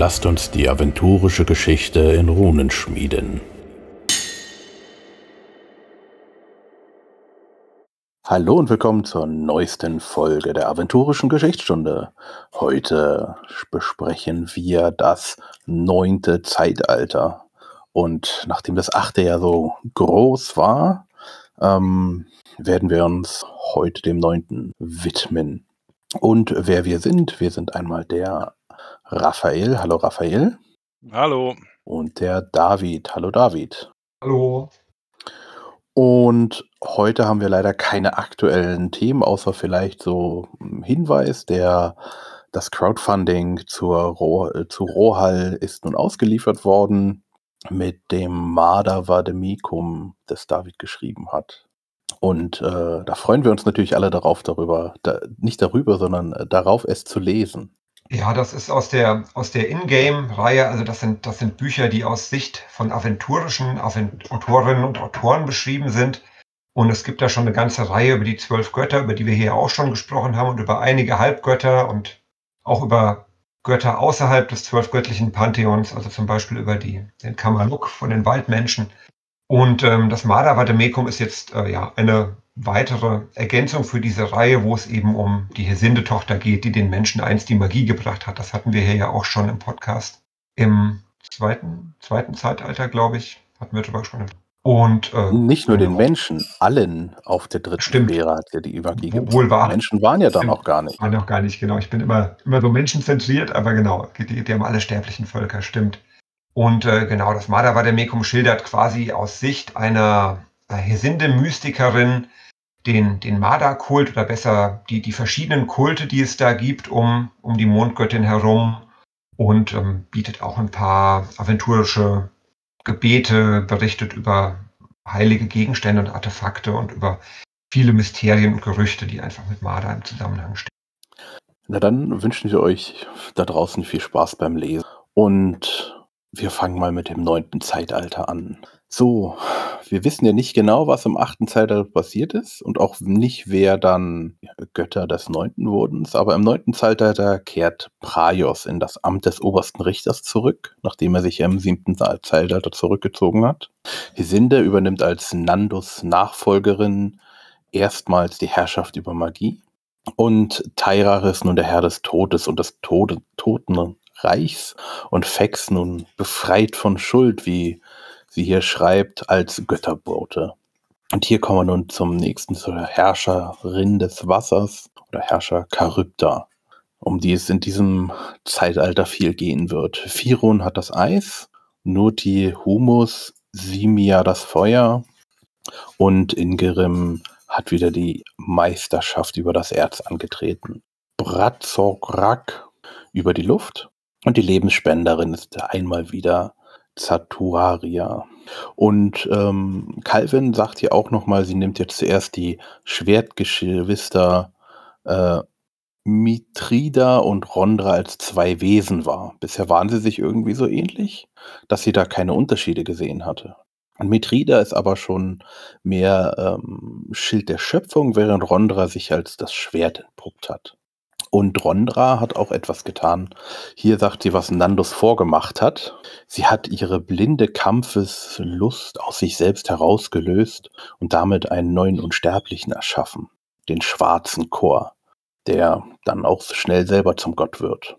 Lasst uns die aventurische Geschichte in Runen schmieden. Hallo und willkommen zur neuesten Folge der aventurischen Geschichtsstunde. Heute besprechen wir das neunte Zeitalter. Und nachdem das achte ja so groß war, ähm, werden wir uns heute dem neunten widmen. Und wer wir sind, wir sind einmal der Raphael. Hallo Raphael. Hallo. Und der David. Hallo David. Hallo. Und heute haben wir leider keine aktuellen Themen, außer vielleicht so ein Hinweis, der das Crowdfunding zur Ro äh, zu Rohal ist nun ausgeliefert worden mit dem Marder Vademecum, das David geschrieben hat. Und äh, da freuen wir uns natürlich alle darauf, darüber, da, nicht darüber, sondern äh, darauf, es zu lesen. Ja, das ist aus der, aus der Ingame-Reihe. Also das sind, das sind Bücher, die aus Sicht von aventurischen Avent Autorinnen und Autoren beschrieben sind. Und es gibt da schon eine ganze Reihe über die zwölf Götter, über die wir hier auch schon gesprochen haben und über einige Halbgötter und auch über Götter außerhalb des zwölfgöttlichen Pantheons, also zum Beispiel über die, den Kamaluk von den Waldmenschen. Und ähm, das Madavademecum ist jetzt äh, ja eine weitere Ergänzung für diese Reihe, wo es eben um die Hesinde-Tochter geht, die den Menschen einst die Magie gebracht hat. Das hatten wir hier ja auch schon im Podcast. Im zweiten, zweiten Zeitalter, glaube ich, hatten wir darüber gesprochen. Und, äh, Nicht nur den genau. Menschen, allen auf der dritten Stimmt. Sphäre hat er die Magie gebracht. Wohl wahr. Menschen waren ja dann Stimmt. auch gar nicht. Waren auch gar nicht, genau. Ich bin immer, immer so menschenzentriert, aber genau, die, die haben alle sterblichen Völker, stimmt. Und äh, genau, das Madavademecum schildert quasi aus Sicht einer Hesinde-Mystikerin, den, den Mada-Kult oder besser die, die verschiedenen Kulte, die es da gibt um, um die Mondgöttin herum und ähm, bietet auch ein paar aventurische Gebete, berichtet über heilige Gegenstände und Artefakte und über viele Mysterien und Gerüchte, die einfach mit Mada im Zusammenhang stehen. Na dann wünschen wir euch da draußen viel Spaß beim Lesen und wir fangen mal mit dem neunten Zeitalter an. So, wir wissen ja nicht genau, was im achten Zeitalter passiert ist und auch nicht, wer dann Götter des neunten wurden. Aber im neunten Zeitalter kehrt Praios in das Amt des obersten Richters zurück, nachdem er sich im siebten Zeitalter zurückgezogen hat. Hesinde übernimmt als Nandus Nachfolgerin erstmals die Herrschaft über Magie. Und Tairar ist nun der Herr des Todes und des Tode, Totenreichs und Fex nun befreit von Schuld, wie sie hier schreibt, als Götterbote. Und hier kommen wir nun zum nächsten, zur Herrscherin des Wassers oder Herrscher Charybda, um die es in diesem Zeitalter viel gehen wird. Firon hat das Eis, Nuti Humus, Simia das Feuer und Ingerim hat wieder die Meisterschaft über das Erz angetreten. Bratzograk über die Luft und die Lebensspenderin ist einmal wieder Zatuaria. Und ähm, Calvin sagt hier auch nochmal, sie nimmt jetzt zuerst die Schwertgeschwister äh, Mitrida und Rondra als zwei Wesen wahr. Bisher waren sie sich irgendwie so ähnlich, dass sie da keine Unterschiede gesehen hatte. Mitrida ist aber schon mehr ähm, Schild der Schöpfung, während Rondra sich als das Schwert entpuppt hat. Und Rondra hat auch etwas getan. Hier sagt sie, was Nandos vorgemacht hat. Sie hat ihre blinde Kampfeslust aus sich selbst herausgelöst und damit einen neuen Unsterblichen erschaffen. Den schwarzen Chor, der dann auch schnell selber zum Gott wird.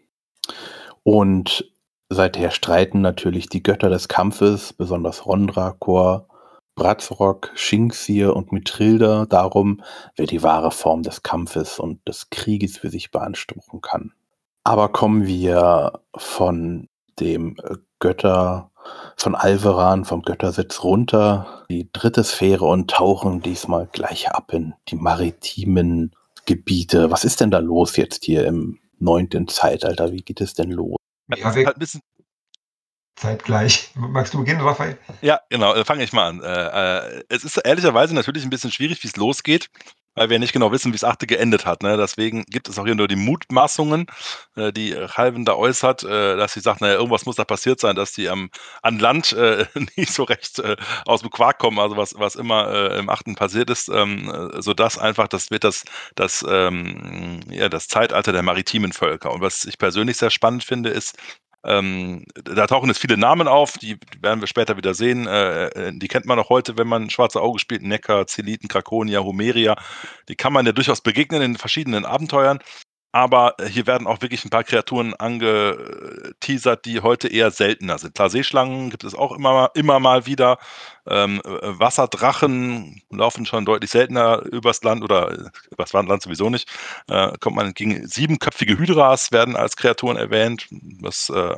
Und seither streiten natürlich die Götter des Kampfes, besonders Rondra, Chor, Bratzrock, Shinxir und Mithrilda darum, wer die wahre Form des Kampfes und des Krieges für sich beanspruchen kann. Aber kommen wir von dem Götter, von Alveran, vom Göttersitz runter, die dritte Sphäre und tauchen diesmal gleich ab in die maritimen Gebiete. Was ist denn da los jetzt hier im neunten Zeitalter? Wie geht es denn los? Ja, wir, halt ein bisschen, zeitgleich. Magst du beginnen, Raphael? Ja, genau, äh, fange ich mal an. Äh, äh, es ist ehrlicherweise natürlich ein bisschen schwierig, wie es losgeht, weil wir nicht genau wissen, wie es achte geendet hat. Ne? Deswegen gibt es auch hier nur die Mutmaßungen, die Halven da äußert, dass sie sagt, naja, irgendwas muss da passiert sein, dass die an Land nicht so recht aus dem Quark kommen, also was, was immer im achten passiert ist, ähm, sodass einfach, das wird das, das, ähm, ja, das Zeitalter der maritimen Völker. Und was ich persönlich sehr spannend finde, ist, Ähm, da tauchen jetzt viele Namen auf, die werden wir später wieder sehen. Äh, äh, die kennt man auch heute, wenn man Schwarze Auge spielt. Neckar, Zeliten, Krakonia, Homeria. Die kann man ja durchaus begegnen in verschiedenen Abenteuern. Aber äh, hier werden auch wirklich ein paar Kreaturen angeteasert, die heute eher seltener sind. Klar, Seeschlangen gibt es auch immer, immer mal wieder. Ähm, äh, Wasserdrachen laufen schon deutlich seltener übers Land oder äh, übers Land sowieso nicht. Äh, kommt man gegen siebenköpfige Hydras werden als Kreaturen erwähnt. Das äh,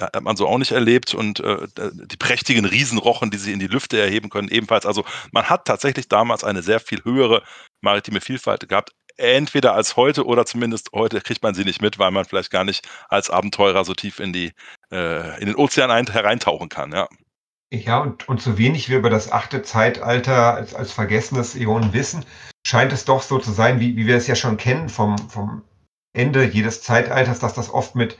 hat man so auch nicht erlebt. Und äh, die prächtigen Riesenrochen, die sie in die Lüfte erheben können, ebenfalls. Also man hat tatsächlich damals eine sehr viel höhere maritime Vielfalt gehabt entweder als heute oder zumindest heute kriegt man sie nicht mit, weil man vielleicht gar nicht als Abenteurer so tief in die äh, in den Ozean ein, hereintauchen kann, ja. Ja, und, und so wenig wir über das achte Zeitalter als, als vergessenes Äon wissen, scheint es doch so zu sein, wie, wie wir es ja schon kennen vom, vom Ende jedes Zeitalters, dass das oft mit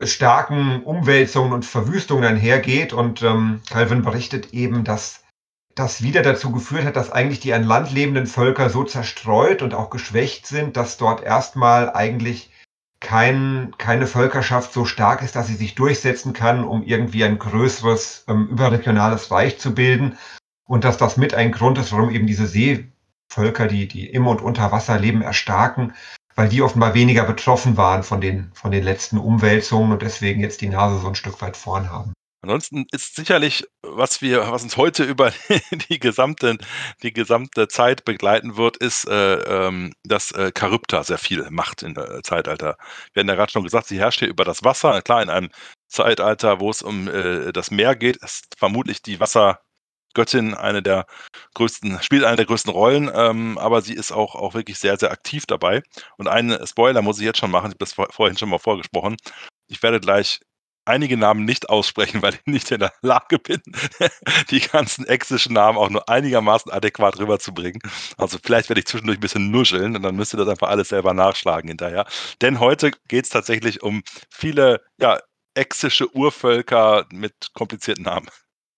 starken Umwälzungen und Verwüstungen einhergeht. Und ähm, Calvin berichtet eben, dass das wieder dazu geführt hat, dass eigentlich die an Land lebenden Völker so zerstreut und auch geschwächt sind, dass dort erstmal eigentlich kein, keine Völkerschaft so stark ist, dass sie sich durchsetzen kann, um irgendwie ein größeres ähm, überregionales Reich zu bilden. Und dass das mit ein Grund ist, warum eben diese Seevölker, die, die im und unter Wasser leben, erstarken, weil die offenbar weniger betroffen waren von den, von den letzten Umwälzungen und deswegen jetzt die Nase so ein Stück weit vorn haben. Ansonsten ist sicherlich, was wir, was uns heute über die gesamte, die gesamte Zeit begleiten wird, ist, äh, ähm, dass äh, Charybda sehr viel macht im äh, Zeitalter. Wir haben ja gerade schon gesagt, sie herrscht hier über das Wasser. Klar, in einem Zeitalter, wo es um äh, das Meer geht, ist vermutlich die Wassergöttin eine der größten, spielt eine der größten Rollen, ähm, aber sie ist auch, auch wirklich sehr, sehr aktiv dabei. Und einen Spoiler muss ich jetzt schon machen, ich habe das vor, vorhin schon mal vorgesprochen. Ich werde gleich einige Namen nicht aussprechen, weil ich nicht in der Lage bin, die ganzen exischen Namen auch nur einigermaßen adäquat rüberzubringen. Also vielleicht werde ich zwischendurch ein bisschen nuscheln und dann müsst ihr das einfach alles selber nachschlagen hinterher. Denn heute geht es tatsächlich um viele ja, exische Urvölker mit komplizierten Namen.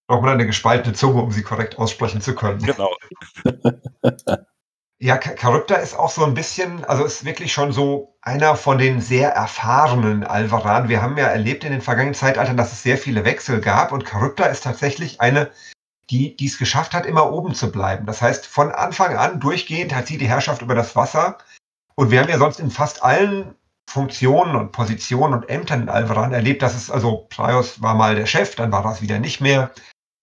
Braucht man eine gespaltene Zunge, um sie korrekt aussprechen zu können. Genau. Ja, Charybda ist auch so ein bisschen, also ist wirklich schon so einer von den sehr erfahrenen Alvaran. Wir haben ja erlebt in den vergangenen Zeitaltern, dass es sehr viele Wechsel gab und Charybda ist tatsächlich eine, die die es geschafft hat, immer oben zu bleiben. Das heißt, von Anfang an durchgehend hat sie die Herrschaft über das Wasser. Und wir haben ja sonst in fast allen Funktionen und Positionen und Ämtern in Alvaran erlebt, dass es, also Prios war mal der Chef, dann war das wieder nicht mehr.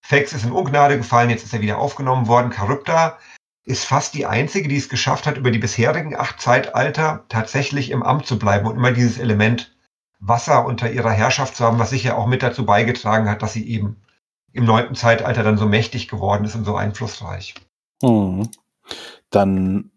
Fex ist in Ungnade gefallen, jetzt ist er wieder aufgenommen worden. Charybda ist fast die einzige, die es geschafft hat, über die bisherigen acht Zeitalter tatsächlich im Amt zu bleiben und immer dieses Element Wasser unter ihrer Herrschaft zu haben, was sicher auch mit dazu beigetragen hat, dass sie eben im neunten Zeitalter dann so mächtig geworden ist und so einflussreich. Hm. Dann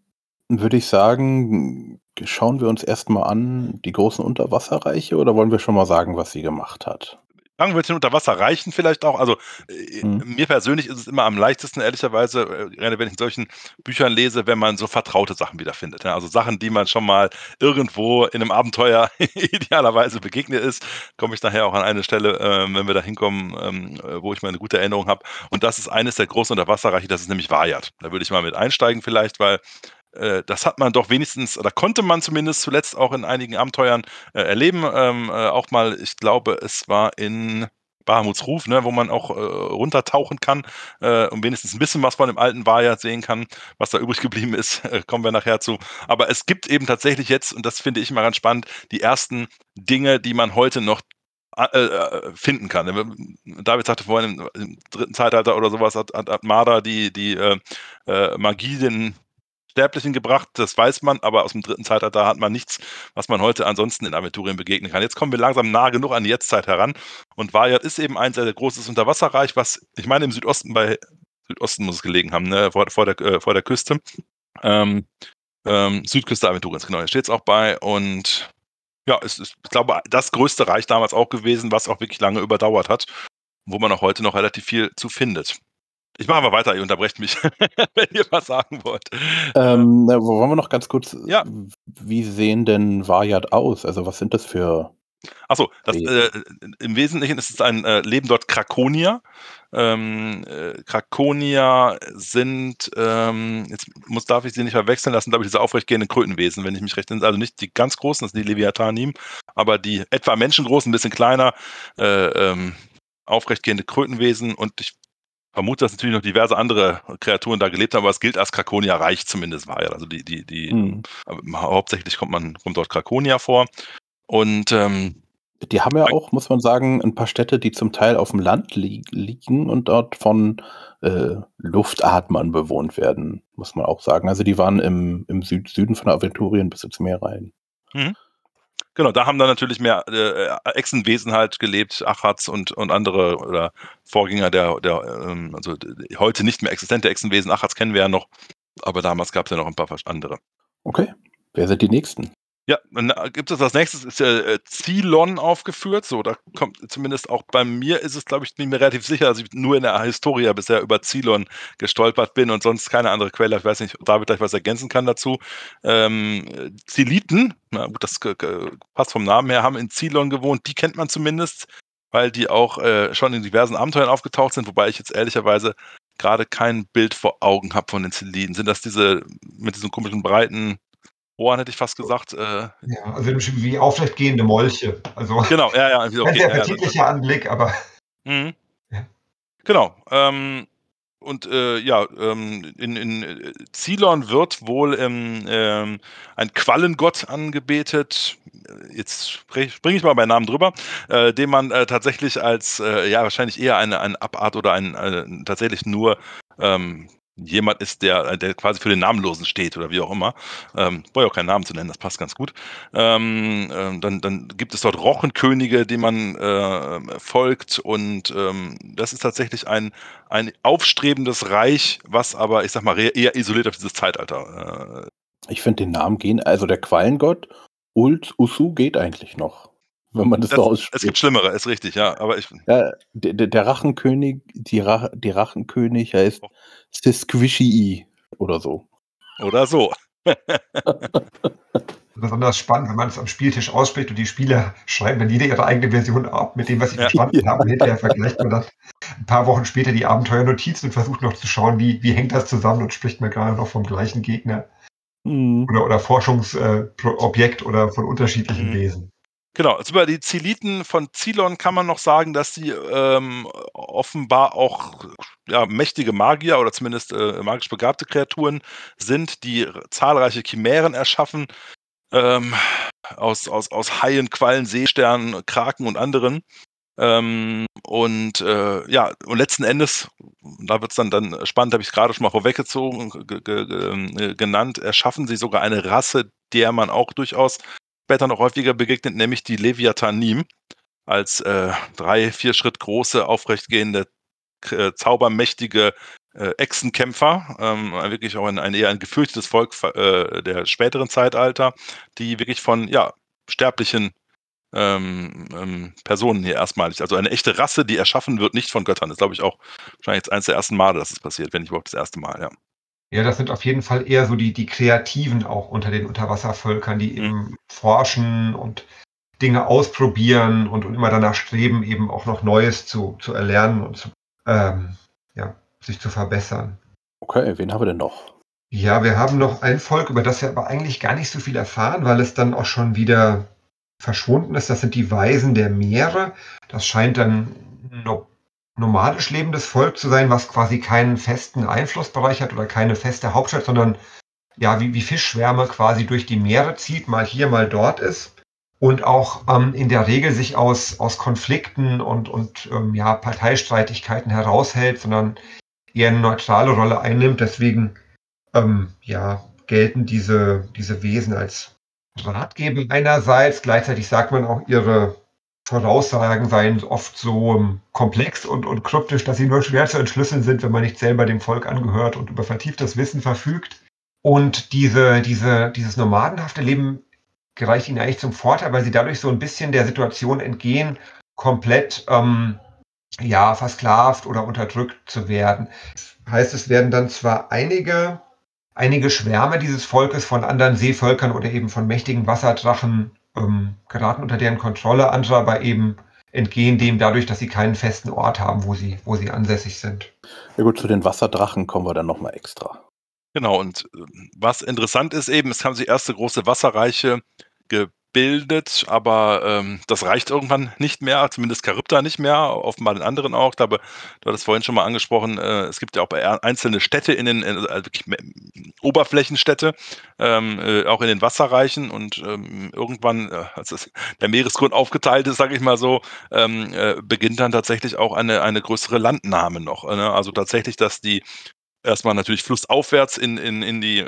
würde ich sagen, schauen wir uns erstmal an die großen Unterwasserreiche oder wollen wir schon mal sagen, was sie gemacht hat? Wir unter Wasser reichen vielleicht auch. Also äh, mhm. mir persönlich ist es immer am leichtesten, ehrlicherweise, äh, gerade wenn ich in solchen Büchern lese, wenn man so vertraute Sachen wiederfindet. Ja? Also Sachen, die man schon mal irgendwo in einem Abenteuer idealerweise begegnet ist, komme ich nachher auch an eine Stelle, äh, wenn wir da hinkommen, ähm, äh, wo ich mal eine gute Erinnerung habe. Und das ist eines der großen Unterwasserreiche, das ist nämlich Vajat. Da würde ich mal mit einsteigen vielleicht, weil äh, das hat man doch wenigstens, oder konnte man zumindest zuletzt auch in einigen Abenteuern äh, erleben. Ähm, äh, auch mal, ich glaube, es war in Bahamuts Ruf, ne, wo man auch äh, runtertauchen kann äh, und wenigstens ein bisschen was von dem alten Vaja sehen kann, was da übrig geblieben ist, kommen wir nachher zu. Aber es gibt eben tatsächlich jetzt, und das finde ich immer ganz spannend, die ersten Dinge, die man heute noch finden kann. David sagte vorhin, im, im dritten Zeitalter oder sowas hat, hat, hat Marder die, die äh, Magie den Sterblichen gebracht, das weiß man, aber aus dem dritten Zeitalter hat man nichts, was man heute ansonsten in Aventurien begegnen kann. Jetzt kommen wir langsam nah genug an die Jetztzeit heran und Vajat ist eben ein sehr großes Unterwasserreich, was ich meine im Südosten bei Südosten muss es gelegen haben, ne, vor, vor, der, äh, vor der Küste. Ähm, ähm, Südküste Aventuriens, genau, hier steht es auch bei und ja, es ist, ich glaube, das größte Reich damals auch gewesen, was auch wirklich lange überdauert hat, wo man auch heute noch relativ viel zu findet. Ich mache mal weiter, ihr unterbrecht mich, wenn ihr was sagen wollt. Ähm, wollen wir noch ganz kurz, ja. wie sehen denn Vajat aus? Also was sind das für Achso, äh, im Wesentlichen ist es ein äh, Leben dort Krakonier. Ähm, äh, Krakonier sind, ähm, jetzt muss, darf ich sie nicht verwechseln lassen, glaube ich, diese aufrechtgehenden Krötenwesen, wenn ich mich recht erinnere. Also nicht die ganz großen, das sind die Leviathanim, aber die etwa menschengroßen, ein bisschen kleiner, äh, ähm, aufrechtgehende Krötenwesen und ich vermute, dass natürlich noch diverse andere Kreaturen da gelebt haben, aber es gilt als Krakonia Reich zumindest war ja. Also die, die, die, mhm. hauptsächlich kommt man, kommt dort Krakonia vor. Und ähm, die haben ja auch, muss man sagen, ein paar Städte, die zum Teil auf dem Land li liegen und dort von äh, Luftatmern bewohnt werden, muss man auch sagen. Also die waren im, im Süd Süden von Aventurien bis ins Meer rein. Mhm. Genau, da haben dann natürlich mehr äh, Echsenwesen halt gelebt, Achats und, und andere oder Vorgänger der, der ähm, also heute nicht mehr existente Echsenwesen. Achats kennen wir ja noch, aber damals gab es ja noch ein paar andere. Okay, wer sind die nächsten? Ja, dann gibt es als nächstes ist ja äh, Zilon aufgeführt. So, da kommt zumindest auch bei mir ist es, glaube ich, bin mir relativ sicher, dass ich nur in der Historia bisher über Zilon gestolpert bin und sonst keine andere Quelle. Ich weiß nicht, ob David gleich was ergänzen kann dazu. Ähm, Ziliten, na gut, das passt vom Namen her, haben in Zilon gewohnt. Die kennt man zumindest, weil die auch äh, schon in diversen Abenteuern aufgetaucht sind, wobei ich jetzt ehrlicherweise gerade kein Bild vor Augen habe von den Ziliten. Sind das diese mit diesen komischen breiten Ohren hätte ich fast gesagt. Äh, ja, also wie aufrechtgehende Molche. Also genau, ja, ja. Okay, ein sehr appetitlicher ja, Anblick, aber. Mhm. Ja. Genau. Ähm, und äh, ja, ähm, in, in äh, Zilon wird wohl ähm, ähm, ein Quallengott angebetet. Jetzt springe ich mal bei Namen drüber, äh, den man äh, tatsächlich als, äh, ja, wahrscheinlich eher eine, eine Abart oder ein, ein tatsächlich nur ähm, jemand ist, der, der quasi für den Namenlosen steht oder wie auch immer. Ähm, brauche ich auch keinen Namen zu nennen, das passt ganz gut. Ähm, äh, dann, dann gibt es dort Rochenkönige, denen man äh, folgt und ähm, das ist tatsächlich ein, ein aufstrebendes Reich, was aber, ich sag mal, eher isoliert auf dieses Zeitalter. Äh, ich finde den Namen gehen, also der Quallengott Ult Usu geht eigentlich noch wenn man das, das so ausspricht. Es gibt Schlimmere, ist richtig, ja. Aber ich, ja, der, der Rachenkönig, die, Ra die Rachenkönig heißt oh. Sisquishii oder so. Oder so. Besonders spannend, wenn man es am Spieltisch ausspricht und die Spieler schreiben dann jede ihre eigene Version ab mit dem, was sie verstanden ja. haben. Hinterher vergleicht man dann ein paar Wochen später die Abenteuernotizen und versucht noch zu schauen, wie, wie hängt das zusammen und spricht man gerade noch vom gleichen Gegner. Mhm. Oder, oder Forschungsobjekt äh, oder von unterschiedlichen mhm. Wesen. Genau, also über die Zeliten von Zilon kann man noch sagen, dass sie ähm, offenbar auch ja, mächtige Magier oder zumindest äh, magisch begabte Kreaturen sind, die zahlreiche Chimären erschaffen, ähm, aus, aus, aus Haien, Quallen, Seesternen, Kraken und anderen. Ähm, und äh, ja, und letzten Endes, da wird es dann, dann spannend, habe ich gerade schon mal vorweggezogen, ähm, genannt, erschaffen sie sogar eine Rasse, der man auch durchaus später noch häufiger begegnet, nämlich die Leviathanim als äh, drei, vier Schritt große, aufrechtgehende, äh, zaubermächtige äh, Echsenkämpfer, ähm, wirklich auch ein, ein, eher ein gefürchtetes Volk äh, der späteren Zeitalter, die wirklich von ja, sterblichen ähm, ähm, Personen hier erstmalig, also eine echte Rasse, die erschaffen wird, nicht von Göttern. Das glaube ich, auch wahrscheinlich jetzt eines der ersten Male, dass es passiert, wenn nicht überhaupt das erste Mal, ja. Ja, das sind auf jeden Fall eher so die, die Kreativen auch unter den Unterwasservölkern, die mhm. eben forschen und Dinge ausprobieren und, und immer danach streben, eben auch noch Neues zu, zu erlernen und zu, ähm, ja, sich zu verbessern. Okay, wen haben wir denn noch? Ja, wir haben noch ein Volk, über das wir aber eigentlich gar nicht so viel erfahren, weil es dann auch schon wieder verschwunden ist. Das sind die Weisen der Meere. Das scheint dann no nomadisch lebendes Volk zu sein, was quasi keinen festen Einflussbereich hat oder keine feste Hauptstadt, sondern ja, wie, wie Fischschwärme quasi durch die Meere zieht, mal hier, mal dort ist und auch ähm, in der Regel sich aus, aus Konflikten und, und ähm, ja, Parteistreitigkeiten heraushält, sondern eher eine neutrale Rolle einnimmt. Deswegen ähm, ja, gelten diese, diese Wesen als Ratgeber einerseits. Gleichzeitig sagt man auch, ihre Voraussagen seien oft so komplex und, und kryptisch, dass sie nur schwer zu entschlüsseln sind, wenn man nicht selber dem Volk angehört und über vertieftes Wissen verfügt. Und diese, diese, dieses nomadenhafte Leben gereicht ihnen eigentlich zum Vorteil, weil sie dadurch so ein bisschen der Situation entgehen, komplett ähm, ja, versklavt oder unterdrückt zu werden. Das heißt, es werden dann zwar einige, einige Schwärme dieses Volkes von anderen Seevölkern oder eben von mächtigen Wasserdrachen ähm, geraten unter deren Kontrolle, andere aber eben entgehen dem dadurch, dass sie keinen festen Ort haben, wo sie, wo sie ansässig sind. Ja gut, zu den Wasserdrachen kommen wir dann nochmal extra. Genau, und äh, was interessant ist eben, es haben sich erste große Wasserreiche ge bildet, aber ähm, das reicht irgendwann nicht mehr, zumindest Charybda nicht mehr, offenbar den anderen auch. Da, du hattest vorhin schon mal angesprochen, äh, es gibt ja auch einzelne Städte in den, also Oberflächenstädte, ähm, äh, auch in den Wasserreichen und ähm, irgendwann, äh, als es, der Meeresgrund aufgeteilt ist, sage ich mal so, ähm, äh, beginnt dann tatsächlich auch eine, eine größere Landnahme noch. Ne? Also tatsächlich, dass die erstmal natürlich flussaufwärts in, in, in die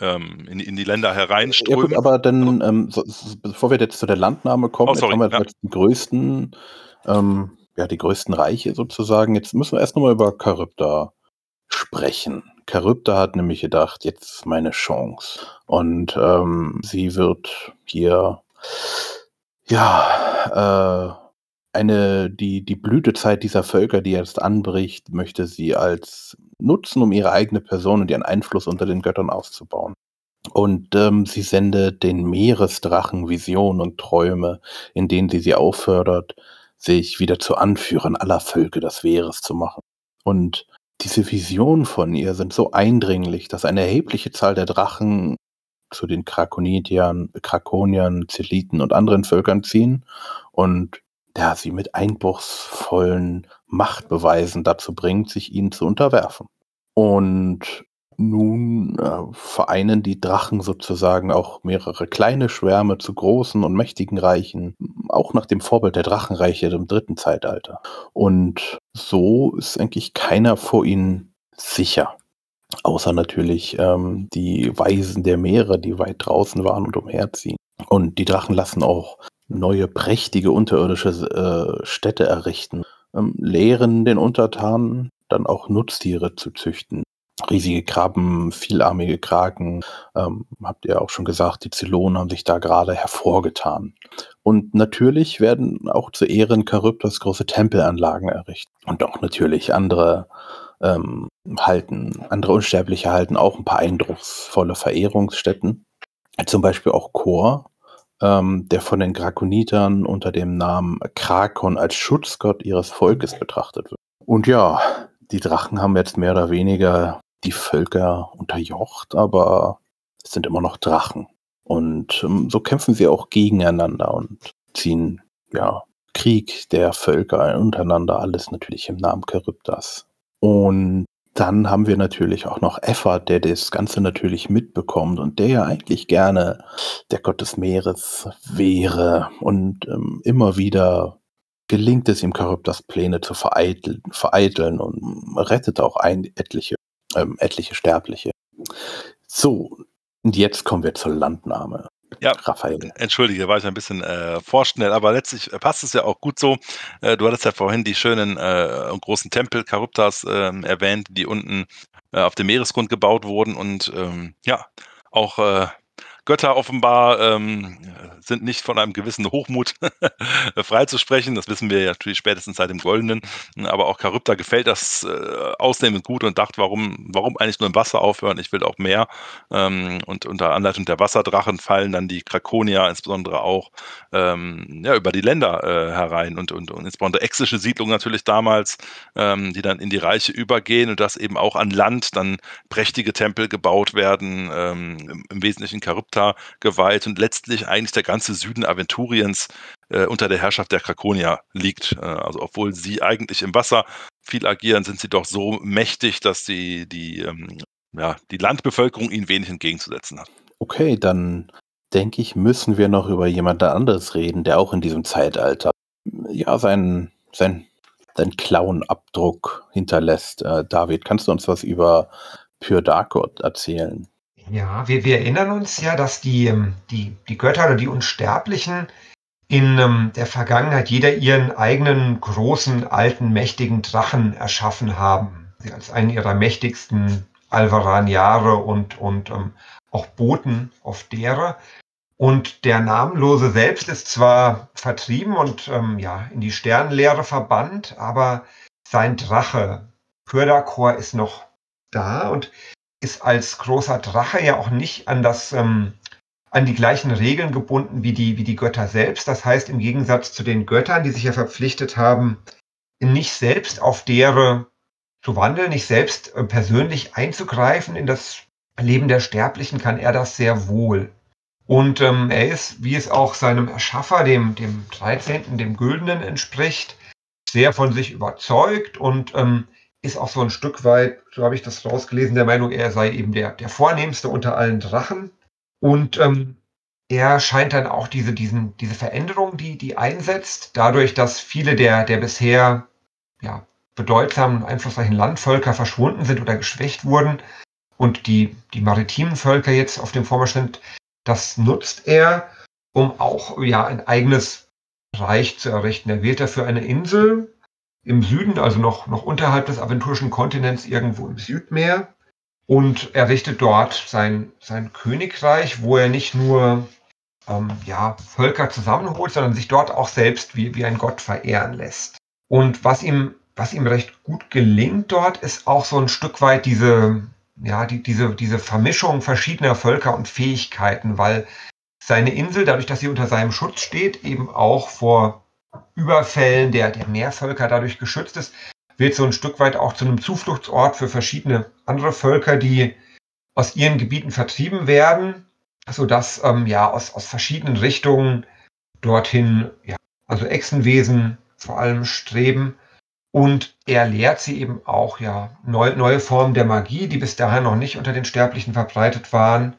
ähm, in, in, die Länder hereinströmen. Ja, gut, aber dann, ähm, so, bevor wir jetzt zu der Landnahme kommen, oh, sorry, jetzt haben wir ja. die größten, ähm, ja, die größten Reiche sozusagen. Jetzt müssen wir erst nochmal über Charybda sprechen. Charybda hat nämlich gedacht, jetzt ist meine Chance. Und ähm, sie wird hier, ja, äh, eine, die, die Blütezeit dieser Völker, die jetzt anbricht, möchte sie als nutzen, um ihre eigene Person und ihren Einfluss unter den Göttern auszubauen. Und ähm, sie sendet den Meeresdrachen Visionen und Träume, in denen sie sie auffordert, sich wieder zu Anführern aller Völker des Meeres zu machen. Und diese Visionen von ihr sind so eindringlich, dass eine erhebliche Zahl der Drachen zu den Krakonidiern, Krakoniern, Zeliten und anderen Völkern ziehen und ja, sie mit einbruchsvollen Machtbeweisen dazu bringt, sich ihnen zu unterwerfen. Und nun äh, vereinen die Drachen sozusagen auch mehrere kleine Schwärme zu großen und mächtigen Reichen, auch nach dem Vorbild der Drachenreiche im dritten Zeitalter. Und so ist eigentlich keiner vor ihnen sicher. Außer natürlich ähm, die Weisen der Meere, die weit draußen waren und umherziehen. Und die Drachen lassen auch neue prächtige unterirdische äh, Städte errichten, ähm, lehren den Untertanen dann auch Nutztiere zu züchten. Riesige Krabben, vielarmige Kraken, ähm, habt ihr auch schon gesagt, die Zylonen haben sich da gerade hervorgetan. Und natürlich werden auch zu Ehren Charybdis große Tempelanlagen errichtet. Und auch natürlich andere ähm, halten, andere Unsterbliche halten auch ein paar eindrucksvolle Verehrungsstätten. Zum Beispiel auch Chor, ähm, der von den Grakonitern unter dem Namen Krakon als Schutzgott ihres Volkes betrachtet wird. Und ja, die Drachen haben jetzt mehr oder weniger die Völker unterjocht, aber es sind immer noch Drachen. Und ähm, so kämpfen sie auch gegeneinander und ziehen ja Krieg der Völker untereinander, alles natürlich im Namen Charybdas. Und dann haben wir natürlich auch noch Effort, der das Ganze natürlich mitbekommt und der ja eigentlich gerne der Gott des Meeres wäre und ähm, immer wieder gelingt es ihm, Charybdas Pläne zu vereiteln, vereiteln und rettet auch ein, etliche, ähm, etliche Sterbliche. So, und jetzt kommen wir zur Landnahme. Ja, Raphael. Entschuldige, war ich ein bisschen äh, vorschnell, aber letztlich passt es ja auch gut so. Äh, du hattest ja vorhin die schönen äh, großen Tempel Charybdas ähm, erwähnt, die unten äh, auf dem Meeresgrund gebaut wurden und ähm, ja, auch äh, Götter offenbar ähm, sind nicht von einem gewissen Hochmut freizusprechen. Das wissen wir ja natürlich spätestens seit dem Goldenen. Aber auch Charybda gefällt das äh, ausnehmend gut und dachte, warum, warum eigentlich nur im Wasser aufhören? Ich will auch mehr. Ähm, und unter Anleitung der Wasserdrachen fallen dann die Krakonier insbesondere auch ähm, ja, über die Länder äh, herein und, und, und insbesondere exische Siedlungen natürlich damals, ähm, die dann in die Reiche übergehen und dass eben auch an Land dann prächtige Tempel gebaut werden, ähm, im, im Wesentlichen Charybda Ägypter geweiht und letztlich eigentlich der ganze Süden Aventuriens äh, unter der Herrschaft der Krakonier liegt. Äh, also obwohl sie eigentlich im Wasser viel agieren, sind sie doch so mächtig, dass die, die, ähm, ja, die Landbevölkerung ihnen wenig entgegenzusetzen hat. Okay, dann denke ich, müssen wir noch über jemand anderes reden, der auch in diesem Zeitalter ja seinen, sein, seinen Clown-Abdruck hinterlässt. Äh, David, kannst du uns was über Pure Darkot erzählen? Ja, wir, wir erinnern uns ja, dass die, ähm, die, die Götter oder die Unsterblichen in ähm, der Vergangenheit jeder ihren eigenen großen, alten, mächtigen Drachen erschaffen haben. Sie als einen ihrer mächtigsten Alvaraniare und, und ähm, auch Boten auf derer. Und der Namenlose selbst ist zwar vertrieben und ähm, ja, in die Sternenlehre verbannt, aber sein Drache, Pyrdakor, ist noch da und ist als großer Drache ja auch nicht an das, ähm, an die gleichen Regeln gebunden wie die, wie die Götter selbst. Das heißt, im Gegensatz zu den Göttern, die sich ja verpflichtet haben, nicht selbst auf deren zu wandeln, nicht selbst äh, persönlich einzugreifen in das Leben der Sterblichen, kann er das sehr wohl. Und ähm, er ist, wie es auch seinem Erschaffer, dem, dem 13., dem Güldenen entspricht, sehr von sich überzeugt und ähm, ist auch so ein Stück weit, so habe ich das rausgelesen, der Meinung, er sei eben der, der Vornehmste unter allen Drachen. Und ähm, er scheint dann auch diese, diesen, diese Veränderung, die, die einsetzt, dadurch, dass viele der, der bisher ja, bedeutsamen und einflussreichen Landvölker verschwunden sind oder geschwächt wurden und die, die maritimen Völker jetzt auf dem Vormarsch sind, das nutzt er, um auch ja ein eigenes Reich zu errichten. Er wählt dafür eine Insel im Süden, also noch, noch unterhalb des aventurischen Kontinents, irgendwo im Südmeer, und errichtet dort sein, sein Königreich, wo er nicht nur ähm, ja, Völker zusammenholt, sondern sich dort auch selbst wie, wie ein Gott verehren lässt. Und was ihm, was ihm recht gut gelingt dort, ist auch so ein Stück weit diese, ja, die, diese, diese Vermischung verschiedener Völker und Fähigkeiten, weil seine Insel, dadurch, dass sie unter seinem Schutz steht, eben auch vor Überfällen der, der Meervölker dadurch geschützt ist, wird so ein Stück weit auch zu einem Zufluchtsort für verschiedene andere Völker, die aus ihren Gebieten vertrieben werden, sodass ähm, ja aus, aus verschiedenen Richtungen dorthin, ja, also Echsenwesen vor allem streben. Und er lehrt sie eben auch ja neu, neue Formen der Magie, die bis dahin noch nicht unter den Sterblichen verbreitet waren.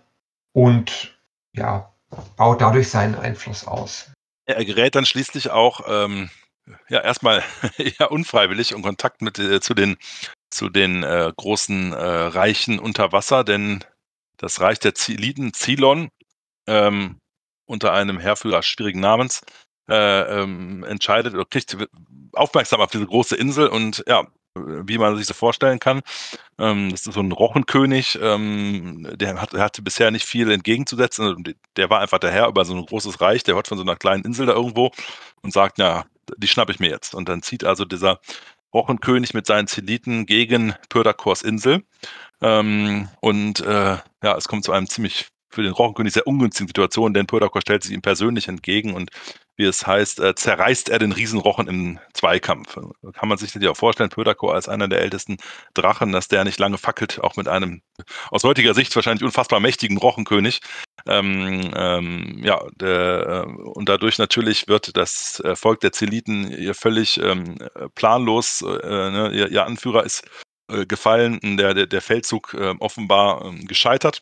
Und ja, baut dadurch seinen Einfluss aus. Er gerät dann schließlich auch ähm, ja erstmal ja unfreiwillig in Kontakt mit äh, zu den zu den äh, großen äh, Reichen unter Wasser, denn das Reich der Ziliden, Zilon, ähm, unter einem Heerführer schwierigen Namens, äh, ähm, entscheidet oder kriegt aufmerksam auf diese große Insel und ja, wie man sich so vorstellen kann. Ähm, das ist so ein Rochenkönig, ähm, der, hat, hatte bisher nicht viel entgegenzusetzen. Der war einfach der Herr über so ein großes Reich, der hört von so einer kleinen Insel da irgendwo und sagt, ja, die schnappe ich mir jetzt. Und dann zieht also dieser Rochenkönig mit seinen Zeliten gegen Pyrdakors Insel. Ähm, und äh, ja, es kommt zu einem ziemlich für den Rochenkönig sehr ungünstigen Situation, denn Pyrdakor stellt sich ihm persönlich entgegen und wie es heißt, äh, zerreißt er den Riesenrochen im Zweikampf. Kann man sich das ja auch vorstellen, Pödako als einer der ältesten Drachen, dass der nicht lange fackelt, auch mit einem aus heutiger Sicht wahrscheinlich unfassbar mächtigen Rochenkönig. Ähm, ähm, ja, der, äh, und dadurch natürlich wird das Volk der Zeliten ihr völlig ähm, planlos, äh, ne, ihr, ihr, Anführer ist äh, gefallen, der, der, der Feldzug äh, offenbar ähm, gescheitert.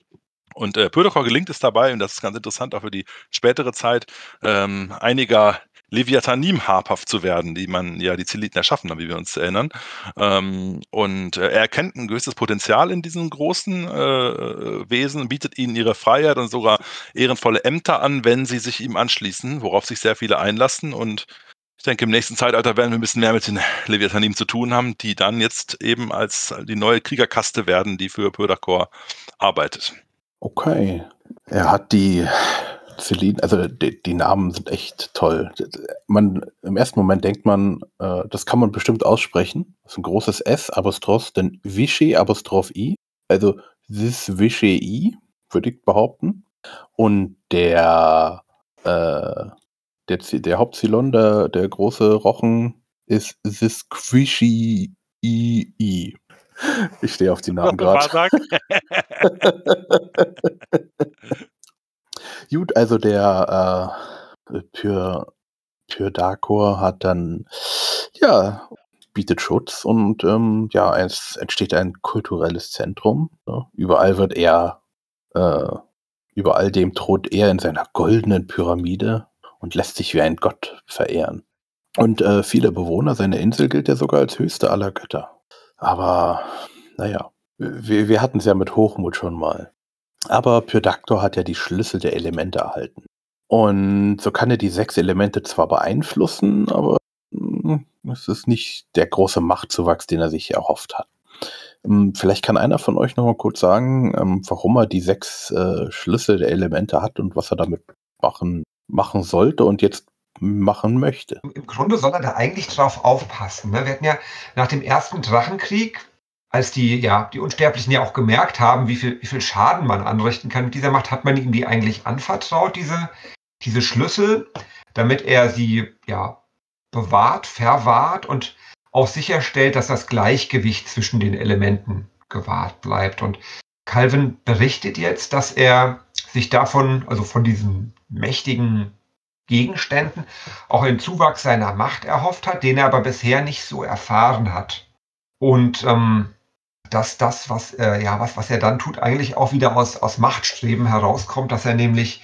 Und äh, Pödokor gelingt es dabei, und das ist ganz interessant auch für die spätere Zeit, ähm, einiger Leviathanim habhaft zu werden, die man ja die Zeliten erschaffen haben, wie wir uns erinnern. Ähm, und äh, er erkennt ein gewisses Potenzial in diesen großen äh, Wesen, bietet ihnen ihre Freiheit und sogar ehrenvolle Ämter an, wenn sie sich ihm anschließen, worauf sich sehr viele einlassen. Und ich denke, im nächsten Zeitalter werden wir ein bisschen mehr mit den Leviathanim zu tun haben, die dann jetzt eben als die neue Kriegerkaste werden, die für Pödakor arbeitet. Okay. Er hat die Celine, also die, die, Namen sind echt toll. Man, Im ersten Moment denkt man, äh, das kann man bestimmt aussprechen. Das ist ein großes S, Apostroph, denn Vichy, Apostroph I. Also this Vichy I, würde ich behaupten. Und der, äh, der, der Hauptzylon, der, große Rochen, ist this Quishy I. I. Ich stehe auf die Namen gerade. Gut, also der äh, Pyr Darkor hat dann, ja, bietet Schutz und ähm, ja, es entsteht ein kulturelles Zentrum. Ja. Überall wird er, äh, überall dem droht er in seiner goldenen Pyramide und lässt sich wie ein Gott verehren. Und äh, viele Bewohner seiner Insel gilt er sogar als höchste aller Götter. Aber naja, wir, wir hatten es ja mit Hochmut schon mal. Aber Pyrdaktor hat ja die Schlüssel der Elemente erhalten. Und so kann er die sechs Elemente zwar beeinflussen, aber hm, es ist nicht der große Machtzuwachs, den er sich erhofft hat. Hm, vielleicht kann einer von euch noch mal kurz sagen, ähm, warum er die sechs äh, Schlüssel der Elemente hat und was er damit machen, machen sollte und jetzt machen möchte. Im Grunde soll er da eigentlich drauf aufpassen. Ne? Wir hatten ja nach dem ersten Drachenkrieg als die, ja, die Unsterblichen ja auch gemerkt haben, wie viel, wie viel Schaden man anrichten kann mit dieser Macht, hat man ihm die eigentlich anvertraut, diese, diese Schlüssel, damit er sie, ja, bewahrt, verwahrt und auch sicherstellt, dass das Gleichgewicht zwischen den Elementen gewahrt bleibt. Und Calvin berichtet jetzt, dass er sich davon, also von diesen mächtigen Gegenständen, auch einen Zuwachs seiner Macht erhofft hat, den er aber bisher nicht so erfahren hat. Und ähm, dass das, was, äh, ja, was, was er dann tut, eigentlich auch wieder aus, aus Machtstreben herauskommt, dass er nämlich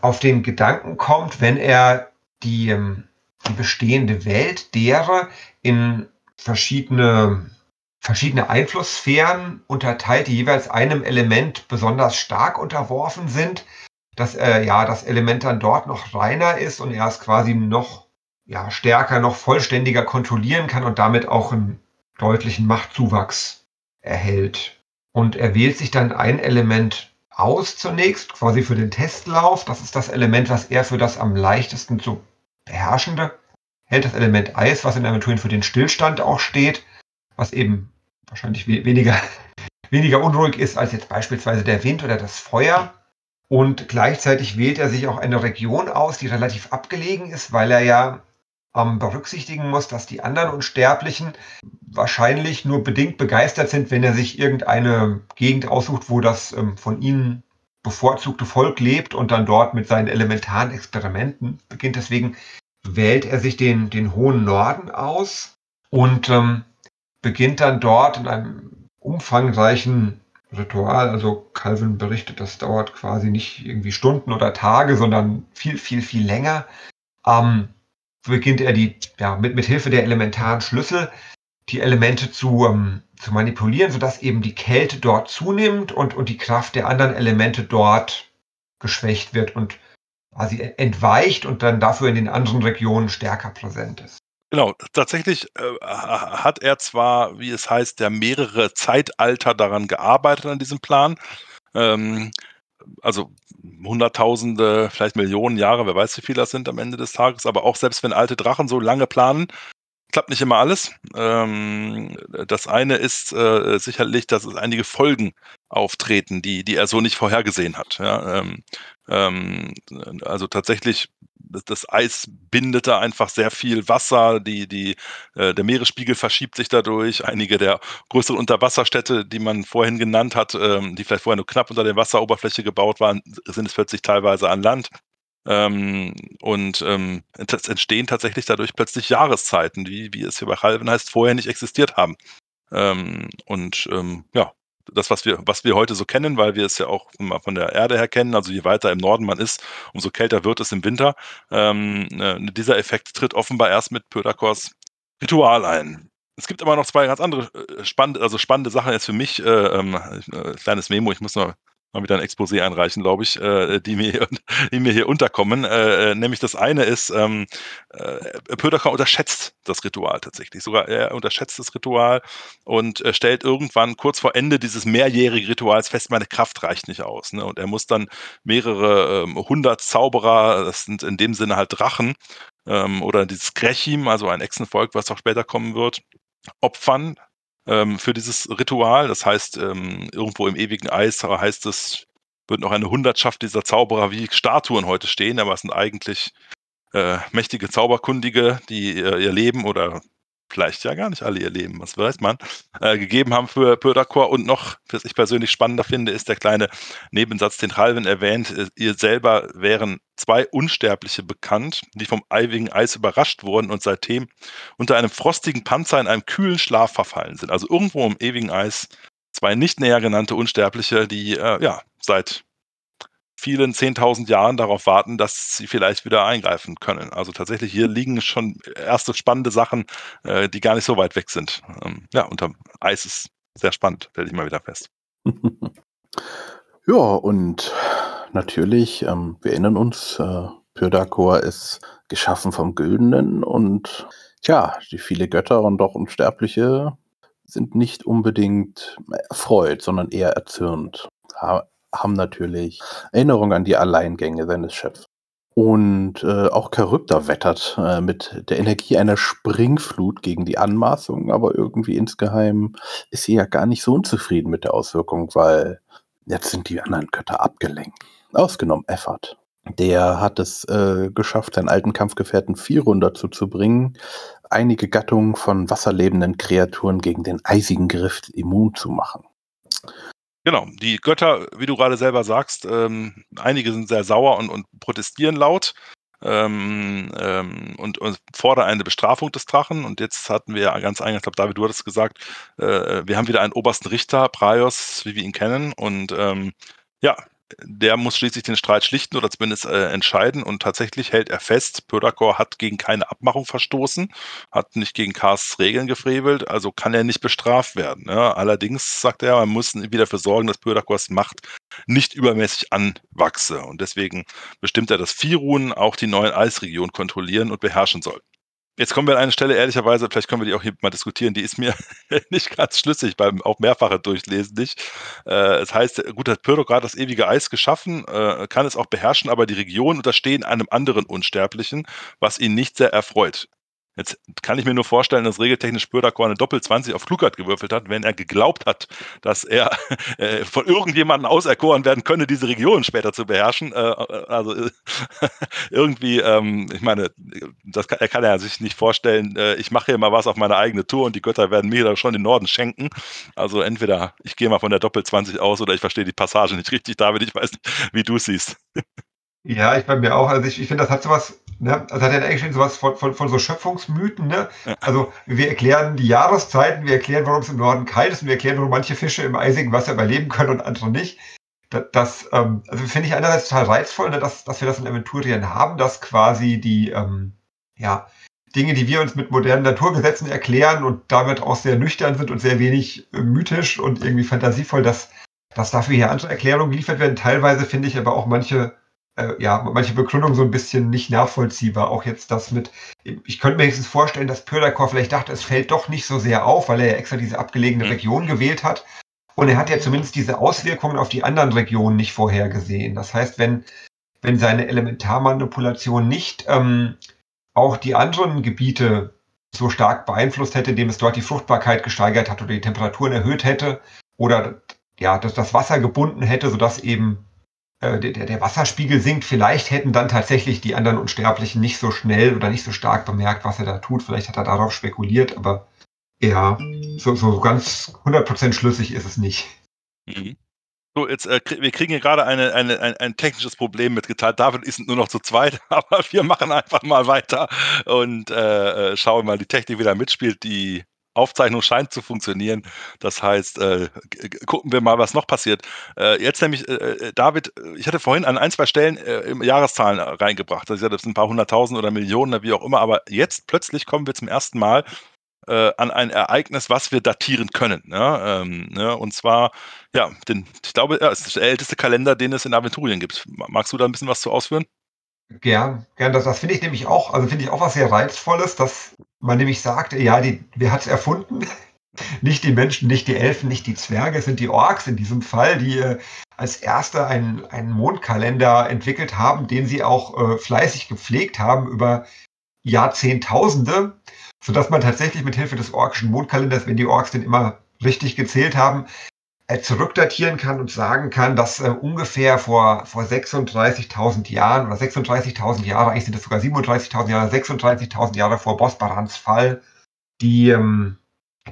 auf den Gedanken kommt, wenn er die, ähm, die bestehende Welt derer in verschiedene, verschiedene Einflusssphären unterteilt, die jeweils einem Element besonders stark unterworfen sind, dass äh, ja das Element dann dort noch reiner ist und er es quasi noch ja, stärker, noch vollständiger kontrollieren kann und damit auch einen deutlichen Machtzuwachs erhält. Und er wählt sich dann ein Element aus zunächst, quasi für den Testlauf. Das ist das Element, was er für das am leichtesten zu beherrschende hält. Das Element Eis, was in Aventurien für den Stillstand auch steht, was eben wahrscheinlich we weniger, weniger unruhig ist als jetzt beispielsweise der Wind oder das Feuer. Und gleichzeitig wählt er sich auch eine Region aus, die relativ abgelegen ist, weil er ja ähm, berücksichtigen muss, dass die anderen Unsterblichen wahrscheinlich nur bedingt begeistert sind, wenn er sich irgendeine Gegend aussucht, wo das ähm, von ihnen bevorzugte Volk lebt und dann dort mit seinen elementaren Experimenten beginnt. Deswegen wählt er sich den, den hohen Norden aus und ähm, beginnt dann dort in einem umfangreichen Ritual. Also Calvin berichtet, das dauert quasi nicht irgendwie Stunden oder Tage, sondern viel, viel, viel länger. Ähm, beginnt er die, ja, mit, mit Hilfe der elementaren Schlüssel die Elemente zu, ähm, zu manipulieren, sodass eben die Kälte dort zunimmt und, und die Kraft der anderen Elemente dort geschwächt wird und quasi entweicht und dann dafür in den anderen Regionen stärker präsent ist. Genau, tatsächlich äh, hat er zwar, wie es heißt, ja mehrere Zeitalter daran gearbeitet an diesem Plan. Ähm, also Hunderttausende, vielleicht Millionen Jahre, wer weiß, wie viele das sind am Ende des Tages, aber auch selbst wenn alte Drachen so lange planen, klappt nicht immer alles. Ähm, das eine ist äh, sicherlich, dass es einige Folgen auftreten, die, die er so nicht vorhergesehen hat. Ja, ähm, ähm, also tatsächlich, das Eis bindet da einfach sehr viel Wasser, die, die, äh, der Meeresspiegel verschiebt sich dadurch. Einige der größeren Unterwasserstädte, die man vorhin genannt hat, ähm, die vielleicht vorher nur knapp unter der Wasseroberfläche gebaut waren, sind es plötzlich teilweise an Land. Ähm, und ähm, es entstehen tatsächlich dadurch plötzlich Jahreszeiten, wie, wie es hier bei Halven heißt, vorher nicht existiert haben. Ähm, und ähm, ja, das, was wir, was wir heute so kennen, weil wir es ja auch von der Erde her kennen, also je weiter im Norden man ist, umso kälter wird es im Winter. Ähm, äh, dieser Effekt tritt offenbar erst mit Pödakors Ritual ein. Es gibt aber noch zwei ganz andere äh, spannende, also spannende Sachen jetzt für mich. Äh, ähm, äh, kleines Memo, ich muss noch mal wieder ein Exposé einreichen, glaube ich, äh, die, mir, die mir hier unterkommen. Äh, äh, nämlich das eine ist, ähm, äh, Pöderker unterschätzt das Ritual tatsächlich. Sogar er unterschätzt das Ritual und äh, stellt irgendwann kurz vor Ende dieses mehrjährigen Rituals fest, meine Kraft reicht nicht aus. Ne? Und er muss dann mehrere ähm, hundert Zauberer, das sind in dem Sinne halt Drachen, ähm, oder dieses Grechim, also ein Echsenvolk, was auch später kommen wird, opfern, ähm, für dieses Ritual. Das heißt, ähm, irgendwo im ewigen Eis heißt es, wird noch eine Hundertschaft dieser Zauberer wie Statuen heute stehen, aber es sind eigentlich äh, mächtige Zauberkundige, die äh, ihr Leben oder vielleicht ja gar nicht alle ihr Leben, was weiß man, äh, gegeben haben für Pödakor. Und noch, was ich persönlich spannender finde, ist der kleine Nebensatz, den Halvin erwähnt. Äh, ihr selber wären zwei Unsterbliche bekannt, die vom ewigen Eis überrascht wurden und seitdem unter einem frostigen Panzer in einem kühlen Schlaf verfallen sind. Also irgendwo im ewigen Eis zwei nicht näher genannte Unsterbliche, die äh, ja seit vielen 10.000 Jahren darauf warten, dass sie vielleicht wieder eingreifen können. Also tatsächlich hier liegen schon erste spannende Sachen, äh, die gar nicht so weit weg sind. Ähm, ja, unter Eis ist sehr spannend, stelle ich mal wieder fest. ja, und natürlich, ähm, wir erinnern uns, äh, Pyrdakor ist geschaffen vom Güldenen und tja, die viele Götter und doch Unsterbliche sind nicht unbedingt erfreut, sondern eher erzürnt haben natürlich Erinnerungen an die Alleingänge seines Chefs. Und äh, auch Charybda wettert äh, mit der Energie einer Springflut gegen die Anmaßung, aber irgendwie insgeheim ist sie ja gar nicht so unzufrieden mit der Auswirkung, weil jetzt sind die anderen Götter abgelenkt. Ausgenommen Effert. Der hat es äh, geschafft, seinen alten Kampfgefährten Firun dazu zu bringen, einige Gattungen von wasserlebenden Kreaturen gegen den eisigen Griff immun zu machen. Genau, die Götter, wie du gerade selber sagst, ähm, einige sind sehr sauer und, und protestieren laut ähm, ähm, und, und, fordern eine Bestrafung des Drachen. Und jetzt hatten wir ja ganz eingangs, ich glaube, David, du hattest gesagt, äh, wir haben wieder einen obersten Richter, Praios, wie wir ihn kennen. Und ähm, ja, der muss schließlich den Streit schlichten oder zumindest äh, entscheiden und tatsächlich hält er fest, Pödakor hat gegen keine Abmachung verstoßen, hat nicht gegen Kars Regeln gefrevelt, also kann er nicht bestraft werden. Ja. Allerdings sagt er, man muss wieder dafür sorgen, dass Pödakors Macht nicht übermäßig anwachse und deswegen bestimmt er, dass Firun auch die neuen Eisregionen kontrollieren und beherrschen soll. Jetzt kommen wir an eine Stelle, ehrlicherweise, vielleicht können wir die auch hier mal diskutieren, die ist mir nicht ganz schlüssig beim auch mehrfache Durchlesen nicht. Äh, es heißt, gut, hat Pyrrho gerade das ewige Eis geschaffen, äh, kann es auch beherrschen, aber die Regionen unterstehen einem anderen Unsterblichen, was ihn nicht sehr erfreut. Jetzt kann ich mir nur vorstellen, dass regeltechnisch Pöderkorn eine Doppel-20 auf Klugheit gewürfelt hat, wenn er geglaubt hat, dass er äh, von irgendjemandem auserkoren werden könne, diese Region später zu beherrschen. Äh, also äh, irgendwie, ähm, ich meine, das kann, er kann ja sich nicht vorstellen, äh, ich mache hier mal was auf meine eigene Tour und die Götter werden mir da schon den Norden schenken. Also entweder ich gehe mal von der Doppel-20 aus oder ich verstehe die Passage nicht richtig, David. Ich weiß nicht, wie du siehst. Ja, ich bei mir auch. Also ich, ich finde, das hat sowas, ne, also hat ja eigentlich schon sowas von, von, von so Schöpfungsmythen, ne? Also wir erklären die Jahreszeiten, wir erklären, warum es im Norden kalt ist und wir erklären, warum manche Fische im eisigen Wasser überleben können und andere nicht. Das, das ähm, also finde ich einerseits total reizvoll, ne, dass, dass wir das in Aventurien haben, dass quasi die, ähm, ja, Dinge, die wir uns mit modernen Naturgesetzen erklären und damit auch sehr nüchtern sind und sehr wenig äh, mythisch und irgendwie fantasievoll, dass, dass dafür hier andere Erklärungen geliefert werden. Teilweise finde ich aber auch manche äh, ja, manche Begründungen so ein bisschen nicht nachvollziehbar. Auch jetzt das mit, ich könnte mir höchstens vorstellen, dass Pöderkor vielleicht dachte, es fällt doch nicht so sehr auf, weil er ja extra diese abgelegene mhm. Region gewählt hat. Und er hat ja zumindest diese Auswirkungen auf die anderen Regionen nicht vorhergesehen. Das heißt, wenn, wenn seine Elementarmanipulation nicht ähm, auch die anderen Gebiete so stark beeinflusst hätte, indem es dort die Fruchtbarkeit gesteigert hat oder die Temperaturen erhöht hätte oder ja, dass das Wasser gebunden hätte, sodass eben der, der Wasserspiegel sinkt. Vielleicht hätten dann tatsächlich die anderen Unsterblichen nicht so schnell oder nicht so stark bemerkt, was er da tut. Vielleicht hat er darauf spekuliert, aber ja, so, so ganz 100% schlüssig ist es nicht. Mhm. So, jetzt, äh, wir kriegen hier gerade eine, eine, ein, ein, technisches Problem mitgeteilt. David ist nur noch zu zweit, aber wir machen einfach mal weiter und äh, äh schauen mal, die Technik wieder mitspielt. Die Aufzeichnung scheint zu funktionieren. Das heißt, äh, gucken wir mal, was noch passiert. Äh, jetzt nämlich, äh, äh David, ich hatte vorhin an ein, zwei Stellen äh, Jahreszahlen reingebracht. Das sind ein paar hunderttausend oder Millionen, wie auch immer. Aber jetzt plötzlich kommen wir zum ersten Mal äh, an ein Ereignis, was wir datieren können. Ja? Ähm, ne? und zwar, ja, den, ich glaube, ja, es ist der älteste Kalender, den es in Aventurien gibt. Magst du da ein bisschen was zu ausführen? Gern, gern. Das, das finde ich nämlich auch, also finde ich auch was sehr Reizvolles, dass man nämlich sagt, ja, die, wer hat es erfunden? nicht die Menschen, nicht die Elfen, nicht die Zwerge, es sind die Orks in diesem Fall, die äh, als erste einen, einen Mondkalender entwickelt haben, den sie auch äh, fleißig gepflegt haben über Jahrzehntausende, sodass man tatsächlich mit Hilfe des orkischen Mondkalenders, wenn die Orks den immer richtig gezählt haben, zurückdatieren kann und sagen kann, dass äh, ungefähr vor, vor 36.000 Jahren oder 36.000 Jahre, eigentlich sind es sogar 37.000 Jahre, 36.000 Jahre vor Bosbarans Fall, die, ähm,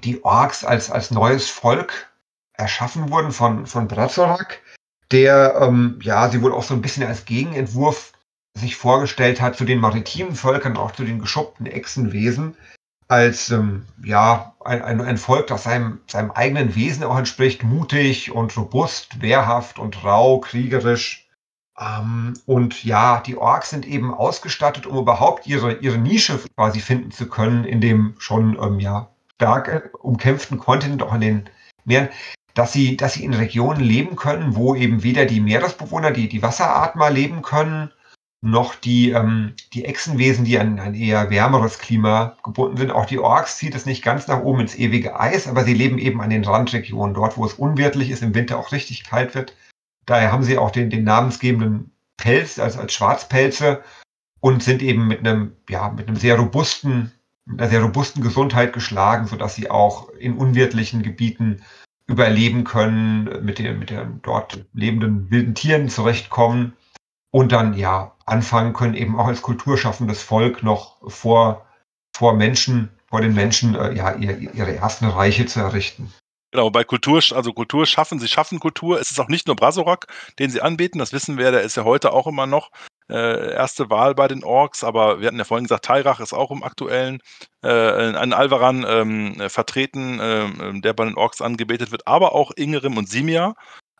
die Orks als, als neues Volk erschaffen wurden von, von Brazorak, der, ähm, ja, sie wohl auch so ein bisschen als Gegenentwurf sich vorgestellt hat zu den maritimen Völkern, auch zu den geschuppten Echsenwesen, als ähm, ja, ein, ein, ein Volk, das seinem, seinem eigenen Wesen auch entspricht, mutig und robust, wehrhaft und rau, kriegerisch. Ähm, und ja, die Orks sind eben ausgestattet, um überhaupt ihre, ihre Nische quasi finden zu können in dem schon ähm, ja, stark äh, umkämpften Kontinent, auch in den Meeren, dass sie, dass sie in Regionen leben können, wo eben weder die Meeresbewohner, die, die Wasseratmer leben können, noch die, ähm, die Echsenwesen, die an ein eher wärmeres Klima gebunden sind. Auch die Orks zieht es nicht ganz nach oben ins ewige Eis, aber sie leben eben an den Randregionen, dort, wo es unwirtlich ist, im Winter auch richtig kalt wird. Daher haben sie auch den, den namensgebenden Pelz, also als Schwarzpelze und sind eben mit einem, ja, mit einem sehr robusten, mit einer sehr robusten Gesundheit geschlagen, sodass sie auch in unwirtlichen Gebieten überleben können, mit den, mit den dort lebenden wilden Tieren zurechtkommen und dann ja anfangen können, eben auch als kulturschaffendes Volk noch vor, vor Menschen, vor den Menschen äh, ja ihr, ihre ersten Reiche zu errichten. Genau, bei Kultur, also Kultur schaffen, sie schaffen Kultur. Es ist auch nicht nur Brasorak, den sie anbieten, das wissen wir, der ist ja heute auch immer noch äh, erste Wahl bei den Orks, aber wir hatten ja vorhin gesagt, Tairach ist auch im aktuellen äh, ein Alvaran ähm, vertreten, äh, der bei den Orks angebetet wird, aber auch Ingerim und Simia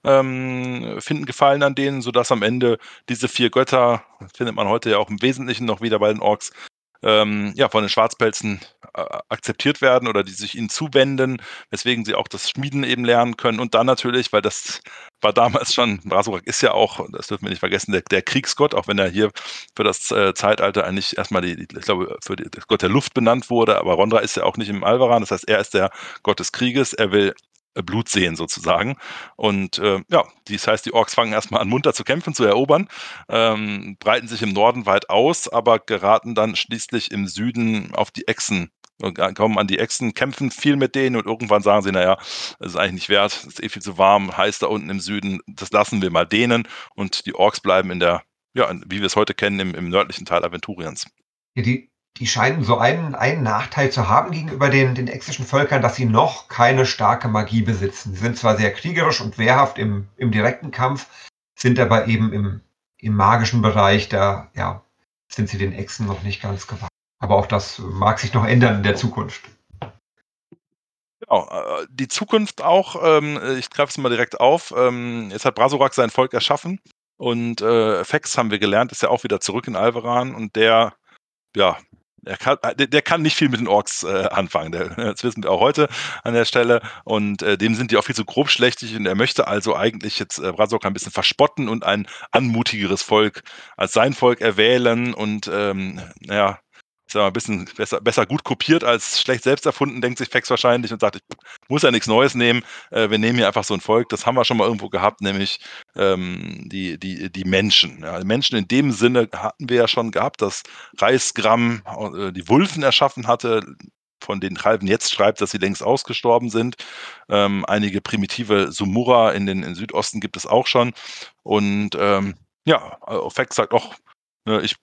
ähm, finden Gefallen an denen, sodass am Ende diese vier Götter, findet man heute ja auch im Wesentlichen noch wieder bei den Orks, ähm, ja, von den Schwarzpelzen äh, akzeptiert werden oder die sich ihnen zuwenden, weswegen sie auch das Schmieden eben lernen können. Und dann natürlich, weil das war damals schon, Brasurak ist ja auch, das dürfen wir nicht vergessen, der, der Kriegsgott, auch wenn er hier für das äh, Zeitalter eigentlich erstmal, die, die, ich glaube, für die, Gott der Luft benannt wurde, aber Rondra ist ja auch nicht im Alvaran, das heißt, er ist der Gott des Krieges, er will Blut sehen sozusagen. Und äh, ja, das heißt, die Orks fangen erstmal an, munter zu kämpfen, zu erobern, ähm, breiten sich im Norden weit aus, aber geraten dann schließlich im Süden auf die Echsen kommen an die Echsen, kämpfen viel mit denen und irgendwann sagen sie, naja, das ist eigentlich nicht wert, es ist eh viel zu warm, heiß da unten im Süden, das lassen wir mal denen und die Orks bleiben in der, ja, wie wir es heute kennen, im, im nördlichen Teil Aventuriens. Ja, die, die scheinen so einen, einen Nachteil zu haben gegenüber den, den exischen Völkern, dass sie noch keine starke Magie besitzen. Sie sind zwar sehr kriegerisch und wehrhaft im, im direkten Kampf, sind aber eben im, im magischen Bereich, da ja, sind sie den Echsen noch nicht ganz gewachsen. Aber auch das mag sich noch ändern in der Zukunft. Genau, die Zukunft auch, ähm, ich greife es mal direkt auf. Ähm, jetzt hat Brasorak sein Volk erschaffen und äh, Fex haben wir gelernt, ist ja auch wieder zurück in Alvaran und der ja, der kann, äh, der, kann nicht viel mit den Orks äh, anfangen. Der, das wissen wir auch heute an der Stelle. Und äh, dem sind die auch viel zu grobschlächtig. Und er möchte also eigentlich jetzt äh, Brasok ein bisschen verspotten und ein anmutigeres Volk als sein Volk erwählen. Und ähm, naja, sag mal, ein bisschen besser, besser gut kopiert als schlecht selbst erfunden, denkt sich Fex wahrscheinlich und sagt, ich muss ja nichts Neues nehmen. Äh, wir nehmen hier einfach so ein Volk, das haben wir schon mal irgendwo gehabt, nämlich ähm, die, die, die Menschen. Ja, Menschen in dem Sinne hatten wir ja schon gehabt, dass Reichsgramm äh, die Wulfen erschaffen hatte, von denen Calvin jetzt schreibt, dass sie längst ausgestorben sind. Ähm, einige primitive Sumura in den in Südosten gibt es auch schon. Und ähm, ja, Fex sagt auch, ich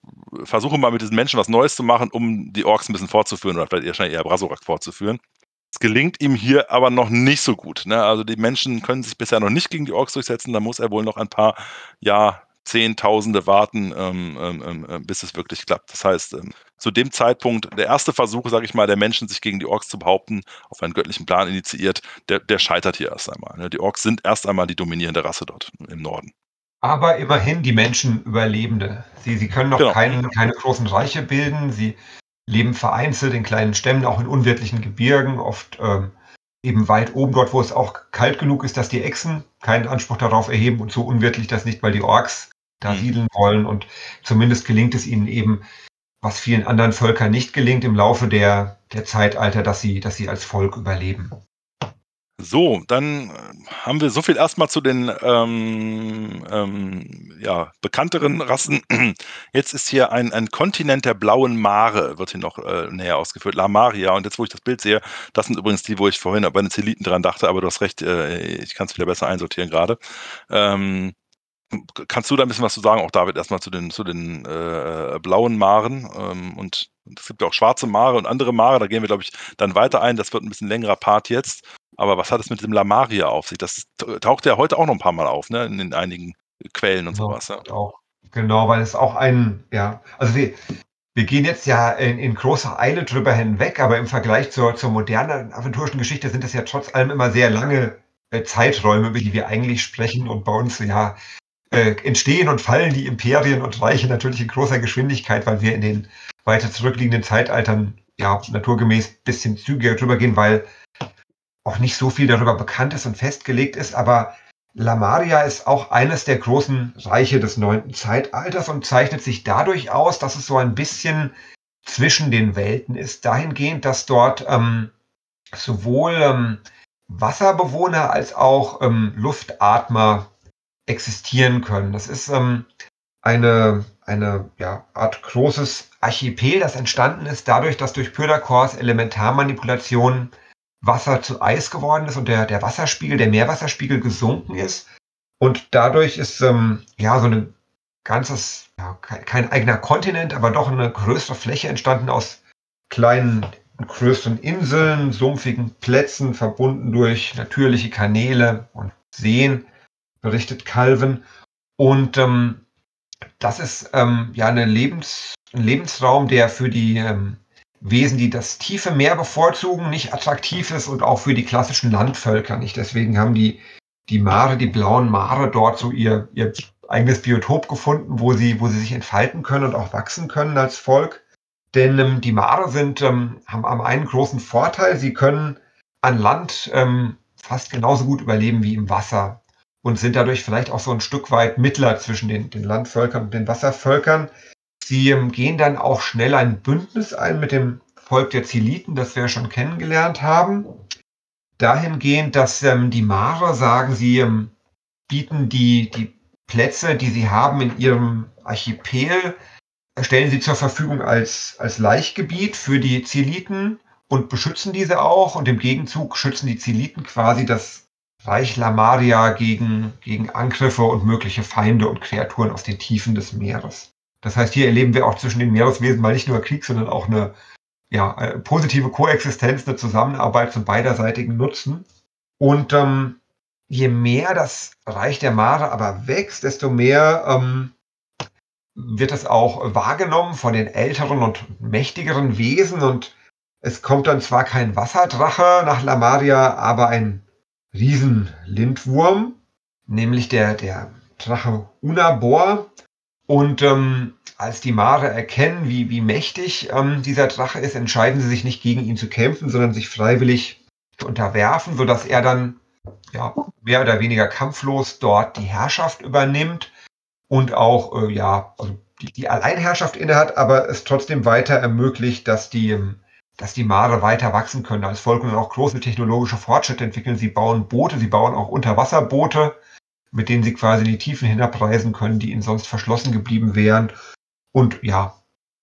versuche mal mit diesen Menschen was Neues zu machen, um die Orks ein bisschen fortzuführen oder vielleicht wahrscheinlich eher Brasorak fortzuführen. Es gelingt ihm hier aber noch nicht so gut. Ne? Also die Menschen können sich bisher noch nicht gegen die Orks durchsetzen. Da muss er wohl noch ein paar ja, Zehntausende warten, ähm, ähm, ähm, ähm bis es wirklich klappt. Das heißt, ähm, zu dem Zeitpunkt, der erste Versuch, sage ich mal, der Menschen, sich gegen die Orks zu behaupten, auf einen göttlichen Plan initiiert, der, der scheitert hier erst einmal. Ne? Die Orks sind erst einmal die dominierende Rasse dort im Norden. Aber immerhin die Menschen Überlebende. Sie, sie können noch genau. kein, keine großen Reiche bilden. Sie leben vereinzelt in kleinen Stämmen, auch in unwirtlichen Gebirgen, oft ähm, eben weit oben dort, wo es auch kalt genug ist, dass die Echsen keinen Anspruch darauf erheben und so unwirtlich das nicht, weil die Orks da mhm. siedeln wollen. Und zumindest gelingt es ihnen eben, was vielen anderen Völkern nicht gelingt im Laufe der, der Zeitalter, dass sie, dass sie als Volk überleben. So, dann äh, haben wir so viel erstmal zu den ähm, ähm, ja, bekannteren Rassen. Jetzt ist hier ein, ein Kontinent der blauen Mare, wird hier noch äh, näher ausgeführt, La Maria. Und jetzt, wo ich das Bild sehe, das sind übrigens die, wo ich vorhin bei den Zeliten dran dachte, aber du hast recht, äh, ich kann es wieder besser einsortieren gerade. Ähm, Kannst du da ein bisschen was zu sagen, auch David, erstmal zu den, zu den äh, blauen Maren? Ähm, und es gibt ja auch schwarze Mare und andere Mare, da gehen wir, glaube ich, dann weiter ein. Das wird ein bisschen längerer Part jetzt. Aber was hat es mit dem Lamaria auf sich? Das taucht ja heute auch noch ein paar Mal auf, ne? In, in einigen Quellen und genau, sowas. Ja. Auch. Genau, weil es auch ein, ja, also wir, wir gehen jetzt ja in, in, großer Eile drüber hinweg, aber im Vergleich zur, zur modernen aventurischen Geschichte sind es ja trotz allem immer sehr lange äh, Zeiträume, über die wir eigentlich sprechen und bei uns ja äh, entstehen und fallen die Imperien und Reiche natürlich in großer Geschwindigkeit, weil wir in den weiter zurückliegenden Zeitaltern ja naturgemäß ein bisschen zügiger drüber gehen, weil auch nicht so viel darüber bekannt ist und festgelegt ist, aber Lamaria ist auch eines der großen Reiche des neunten Zeitalters und zeichnet sich dadurch aus, dass es so ein bisschen zwischen den Welten ist, dahingehend, dass dort ähm, sowohl ähm, Wasserbewohner als auch ähm, Luftatmer existieren können. Das ist ähm, eine, eine ja, Art großes Archipel, das entstanden ist dadurch, dass durch Pyrdakors Elementarmanipulationen Wasser zu Eis geworden ist und der, der Wasserspiegel, der Meerwasserspiegel gesunken ist. Und dadurch ist ähm, ja so ein ganzes, ja, kein, eigener Kontinent, aber doch eine größere Fläche entstanden aus kleinen, größeren Inseln, sumpfigen Plätzen, verbunden durch natürliche Kanäle und Seen, berichtet Calvin. Und ähm, das ist ähm, ja eine Lebens, ein Lebensraum, der für die ähm, Wesen, die das tiefe Meer bevorzugen, nicht attraktiv ist und auch für die klassischen Landvölker nicht. Deswegen haben die, die Mare, die blauen Mare dort so ihr, ihr eigenes Biotop gefunden, wo sie, wo sie sich entfalten können und auch wachsen können als Volk. Denn ähm, die Mare sind, ähm, haben, haben einen großen Vorteil. Sie können an Land ähm, fast genauso gut überleben wie im Wasser und sind dadurch vielleicht auch so ein Stück weit Mittler zwischen den, den Landvölkern und den Wasservölkern. Sie ähm, gehen dann auch schnell ein Bündnis ein mit dem Volk der Ziliten, das wir schon kennengelernt haben. Dahingehend, dass ähm, die Mare sagen, sie ähm, bieten die, die Plätze, die sie haben in ihrem Archipel, stellen sie zur Verfügung als, als Laichgebiet für die Ziliten und beschützen diese auch. Und im Gegenzug schützen die Ziliten quasi das Reich Lamaria gegen, gegen Angriffe und mögliche Feinde und Kreaturen aus den Tiefen des Meeres. Das heißt, hier erleben wir auch zwischen den Meereswesen mal nicht nur Krieg, sondern auch eine ja, eine positive Koexistenz, eine Zusammenarbeit zum beiderseitigen Nutzen. Und ähm, je mehr das Reich der Mare aber wächst, desto mehr ähm, wird es auch wahrgenommen von den älteren und mächtigeren Wesen. Und es kommt dann zwar kein Wasserdrache nach Lamaria, aber ein Riesenlindwurm, nämlich der, der Drache Unabor. Und ähm, als die Mare erkennen, wie, wie mächtig ähm, dieser Drache ist, entscheiden sie sich nicht gegen ihn zu kämpfen, sondern sich freiwillig zu unterwerfen, sodass er dann ja, mehr oder weniger kampflos dort die Herrschaft übernimmt und auch äh, ja, also die, die Alleinherrschaft innehat, aber es trotzdem weiter ermöglicht, dass die ähm, dass die Mare weiter wachsen können als Volk und auch große technologische Fortschritte entwickeln. Sie bauen Boote, sie bauen auch Unterwasserboote, mit denen sie quasi in die Tiefen hinabreisen können, die ihnen sonst verschlossen geblieben wären. Und ja,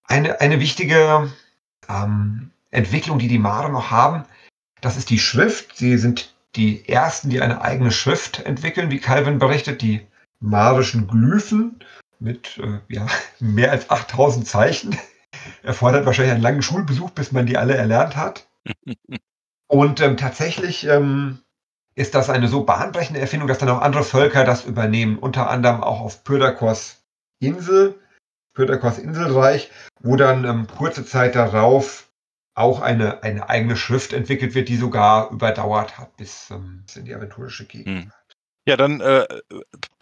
eine, eine wichtige ähm, Entwicklung, die die Mare noch haben, das ist die Schrift. Sie sind die ersten, die eine eigene Schrift entwickeln, wie Calvin berichtet, die marischen Glyphen mit äh, ja, mehr als 8000 Zeichen erfordert wahrscheinlich einen langen Schulbesuch, bis man die alle erlernt hat. Und ähm, tatsächlich ähm, ist das eine so bahnbrechende Erfindung, dass dann auch andere Völker das übernehmen. Unter anderem auch auf Pyrdakos Insel, Pyrdakos Inselreich, wo dann ähm, kurze Zeit darauf auch eine, eine eigene Schrift entwickelt wird, die sogar überdauert hat bis, ähm, bis in die aventurische Gegend. Hm. Ja, dann äh,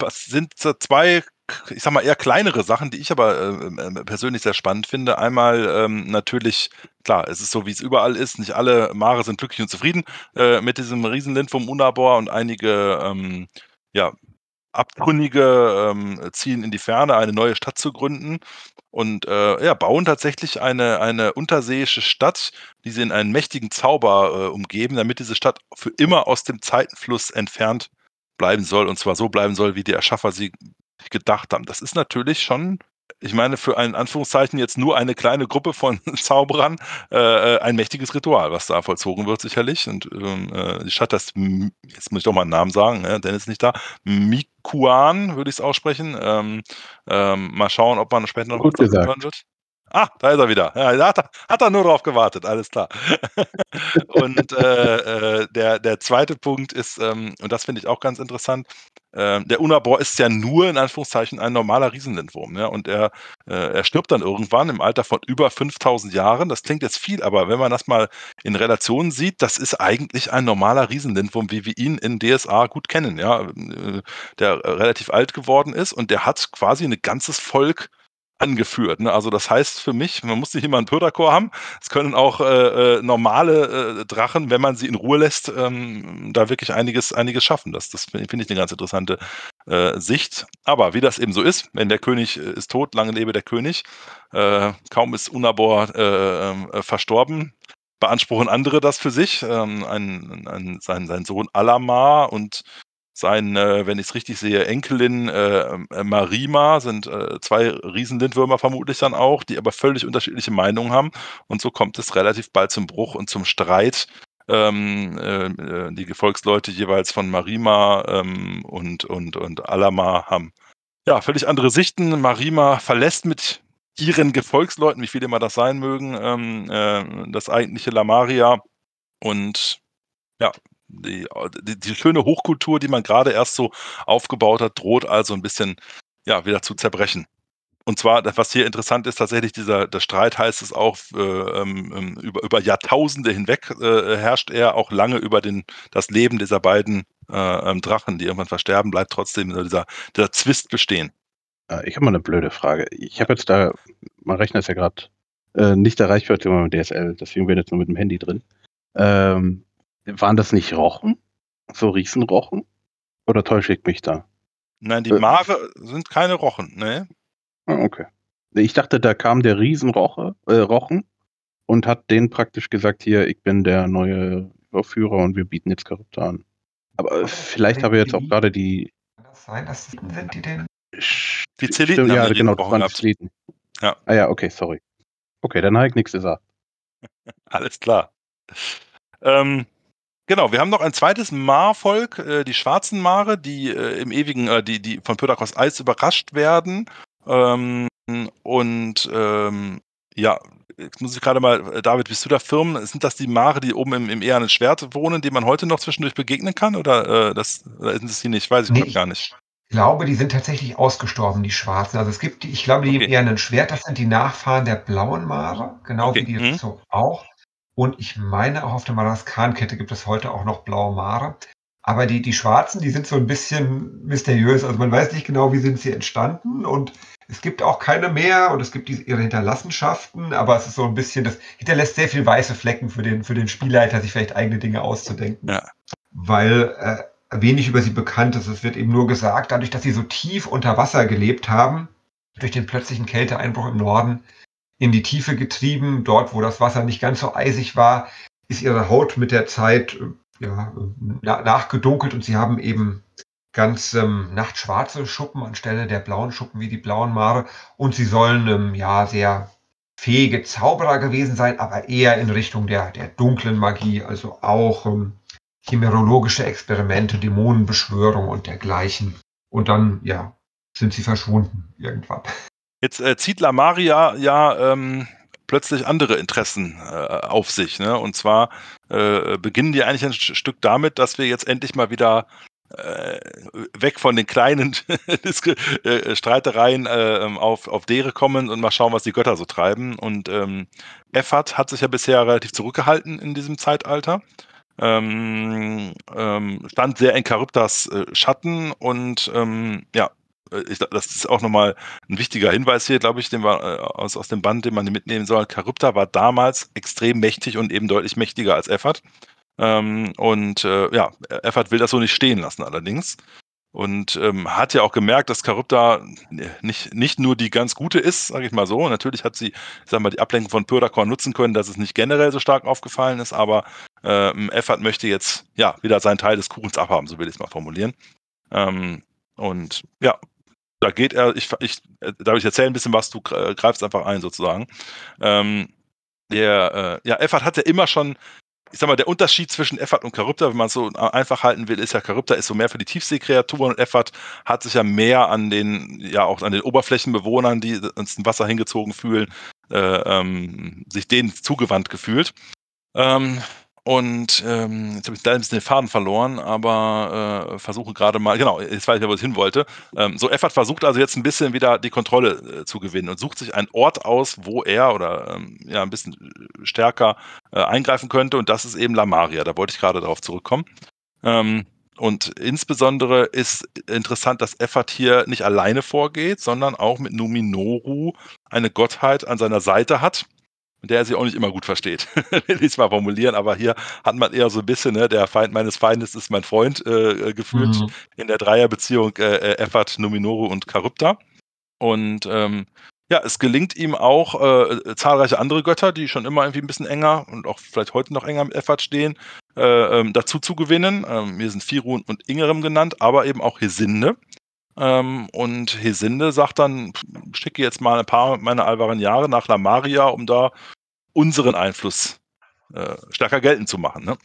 sind zwei ich sag mal, eher kleinere Sachen, die ich aber äh, äh, persönlich sehr spannend finde. Einmal ähm, natürlich, klar, es ist so, wie es überall ist. Nicht alle Mare sind glücklich und zufrieden äh, mit diesem Riesenlind vom Unabor und einige, ähm, ja, Abtrünnige ähm, ziehen in die Ferne, eine neue Stadt zu gründen und äh, ja, bauen tatsächlich eine, eine unterseeische Stadt, die sie in einen mächtigen Zauber äh, umgeben, damit diese Stadt für immer aus dem Zeitenfluss entfernt bleiben soll und zwar so bleiben soll, wie die Erschaffer sie gedacht haben. Das ist natürlich schon, ich meine, für ein Anführungszeichen jetzt nur eine kleine Gruppe von Zauberern äh, äh, ein mächtiges Ritual, was da vollzogen wird, sicherlich. Und ähm, äh, die Stadt, das, jetzt muss ich doch mal einen Namen sagen, ne? Dennis ist nicht da, Mikuan würde ich es aussprechen. Ähm, ähm, mal schauen, ob man später noch Gut was hören wird. Ah, da ist er wieder. Ja, hat, er, hat er nur darauf gewartet, alles klar. und äh, äh, der, der zweite Punkt ist, ähm, und das finde ich auch ganz interessant, äh, der Unabor ist ja nur in Anführungszeichen ein normaler Riesenlindwurm. Ja? Und er, äh, er stirbt dann irgendwann im Alter von über 5000 Jahren. Das klingt jetzt viel, aber wenn man das mal in Relation sieht, das ist eigentlich ein normaler Riesenlindwurm, wie wir ihn in DSA gut kennen. Ja? Äh, der relativ alt geworden ist und der hat quasi ein ganzes Volk angeführt. Ne? Also das heißt für mich, man muss nicht immer einen Pöderchor haben. Es können auch äh, äh, normale äh, Drachen, wenn man sie in Ruhe lässt, ähm, da wirklich einiges, einiges schaffen. Das, das finde ich eine ganz interessante äh, Sicht. Aber wie das eben so ist, wenn der König äh, ist tot, lange lebe der König. Äh, kaum ist Unabor ähm, verstorben, beanspruchen andere das für sich. Ähm, ein, ein, sein, sein Sohn Alamar und seine, wenn ich es richtig sehe, Enkelin äh, äh, Marima, sind äh, zwei Riesenlindwürmer vermutlich dann auch, die aber völlig unterschiedliche Meinungen haben. Und so kommt es relativ bald zum Bruch und zum Streit. Ähm, äh, äh die Gefolgsleute jeweils von Marima ähm, und, und, und Alama haben ja völlig andere Sichten. Marima verlässt mit ihren Gefolgsleuten, wie viele immer das sein mögen, ähm, äh, das eigentliche Lamaria und ja, die, die, die, schöne Hochkultur, die man gerade erst so aufgebaut hat, droht also ein bisschen ja, wieder zu zerbrechen. Und zwar, was hier interessant ist, tatsächlich dieser der Streit heißt es auch, äh, ähm, ähm, über, über Jahrtausende hinweg äh, herrscht er auch lange über den, das Leben dieser beiden äh, ähm, Drachen, die irgendwann versterben, bleibt trotzdem dieser, dieser Zwist bestehen. Äh, ich habe mal eine blöde Frage. Ich habe jetzt da, mein Rechner ist ja gerade äh, nicht erreichbar mit DSL, deswegen bin ich jetzt nur mit dem Handy drin. Ähm, waren das nicht Rochen? So Riesenrochen? Oder täusche ich mich da? Nein, die äh, Mare sind keine Rochen, ne? Ah, okay. Ich dachte, da kam der Riesenroche, äh, Rochen und hat denen praktisch gesagt, hier, ich bin der neue Überführer und wir bieten jetzt Charakter an. Aber äh, vielleicht habe ich jetzt auch gerade die. Kann das sein, dass sind die denn? Die Zeliten ja, genau, das waren Zeliten. Ja. Ah ja, okay, sorry. Okay, dann habe ich nichts gesagt. Alles klar. Ähm, Genau, wir haben noch ein zweites Mar-Volk, äh, die schwarzen Mare, die äh, im ewigen, äh, die, die von Pythagors Eis überrascht werden. Ähm, und ähm, ja, jetzt muss ich gerade mal, äh, David, bist du da Firmen? Sind das die Mare, die oben im, im ehernen Schwert wohnen, denen man heute noch zwischendurch begegnen kann? Oder, äh, das, oder sind es die nicht? Weiß ich nee, gar nicht. Ich glaube, die sind tatsächlich ausgestorben, die Schwarzen. Also es gibt, die, ich glaube, die okay. im ehernen Schwert, das sind die Nachfahren der blauen Mare, genau okay. wie die mhm. so auch. Und ich meine, auch auf der Madagaskar-Kette gibt es heute auch noch blaue Mare. Aber die, die Schwarzen, die sind so ein bisschen mysteriös. Also man weiß nicht genau, wie sind sie entstanden. Und es gibt auch keine mehr und es gibt diese, ihre Hinterlassenschaften. Aber es ist so ein bisschen, das hinterlässt sehr viel weiße Flecken für den, für den Spielleiter, sich vielleicht eigene Dinge auszudenken. Ja. Weil äh, wenig über sie bekannt ist. Es wird eben nur gesagt, dadurch, dass sie so tief unter Wasser gelebt haben, durch den plötzlichen Kälteeinbruch im Norden, in die Tiefe getrieben. Dort, wo das Wasser nicht ganz so eisig war, ist ihre Haut mit der Zeit äh, ja, nachgedunkelt und sie haben eben ganz ähm, nachtschwarze Schuppen anstelle der blauen Schuppen wie die blauen Mare. Und sie sollen ähm, ja sehr fähige Zauberer gewesen sein, aber eher in Richtung der, der dunklen Magie, also auch ähm, chimerologische Experimente, Dämonenbeschwörung und dergleichen. Und dann, ja, sind sie verschwunden irgendwann. Jetzt äh, zieht Lamaria ja ähm, plötzlich andere Interessen äh, auf sich. Ne? Und zwar äh, beginnen die eigentlich ein Stück damit, dass wir jetzt endlich mal wieder äh, weg von den kleinen äh, Streitereien äh, ähm, auf, auf Dere kommen und mal schauen, was die Götter so treiben. Und ähm, Effat hat sich ja bisher relativ zurückgehalten in diesem Zeitalter. Ähm, ähm, stand sehr in Charybdas äh, Schatten und ähm, ja, ich, das ist auch nochmal ein wichtiger Hinweis hier, glaube ich, den wir, äh, aus, aus dem Band, den man mitnehmen soll. Charybda war damals extrem mächtig und eben deutlich mächtiger als Effert. Ähm, und äh, ja, Effert will das so nicht stehen lassen allerdings. Und ähm, hat ja auch gemerkt, dass Charybda nicht, nicht nur die ganz gute ist, sage ich mal so. Natürlich hat sie, ich sag mal, die Ablenkung von Pyrdakor nutzen können, dass es nicht generell so stark aufgefallen ist, aber ähm, Effert möchte jetzt ja wieder seinen Teil des Kuchens abhaben, so will ich es mal formulieren. Ähm, und ja, da geht er, ich, ich, darf ich erzählen ein bisschen was, du greifst einfach ein sozusagen. Ähm, der, äh, ja, Effert hat ja immer schon, ich sag mal, der Unterschied zwischen Effert und Charybda, wenn man es so einfach halten will, ist ja, Charybda ist so mehr für die Tiefseekreaturen und Effert hat sich ja mehr an den, ja auch an den Oberflächenbewohnern, die ins Wasser hingezogen fühlen, äh, ähm, sich denen zugewandt gefühlt. Ähm, und ähm, jetzt habe ich leider ein bisschen den Faden verloren, aber äh, versuche gerade mal, genau, jetzt weiß ich, wo ich hin wollte. Ähm, so, Effert versucht also jetzt ein bisschen wieder die Kontrolle äh, zu gewinnen und sucht sich einen Ort aus, wo er oder ähm, ja ein bisschen stärker äh, eingreifen könnte. Und das ist eben Lamaria. Da wollte ich gerade darauf zurückkommen. Ähm, und insbesondere ist interessant, dass Effert hier nicht alleine vorgeht, sondern auch mit Numinoru eine Gottheit an seiner Seite hat mit der er sich auch nicht immer gut versteht, will ich es mal formulieren, aber hier hat man eher so ein bisschen, ne, der Feind meines Feindes ist mein Freund äh, äh gefühlt mhm. in der Dreierbeziehung äh, äh Effert, Numinoru und Charybda. Und ähm, ja, es gelingt ihm auch, äh, zahlreiche andere Götter, die schon immer irgendwie ein bisschen enger und auch vielleicht heute noch enger mit Effert stehen, äh, ähm, dazu zu gewinnen. Ähm, hier sind Firun und Ingerem genannt, aber eben auch Hesinde. Ähm, und Hesinde sagt dann, schicke jetzt mal ein paar meiner alberen Jahre nach Lamaria, um da unseren Einfluss äh, stärker geltend zu machen. Ne?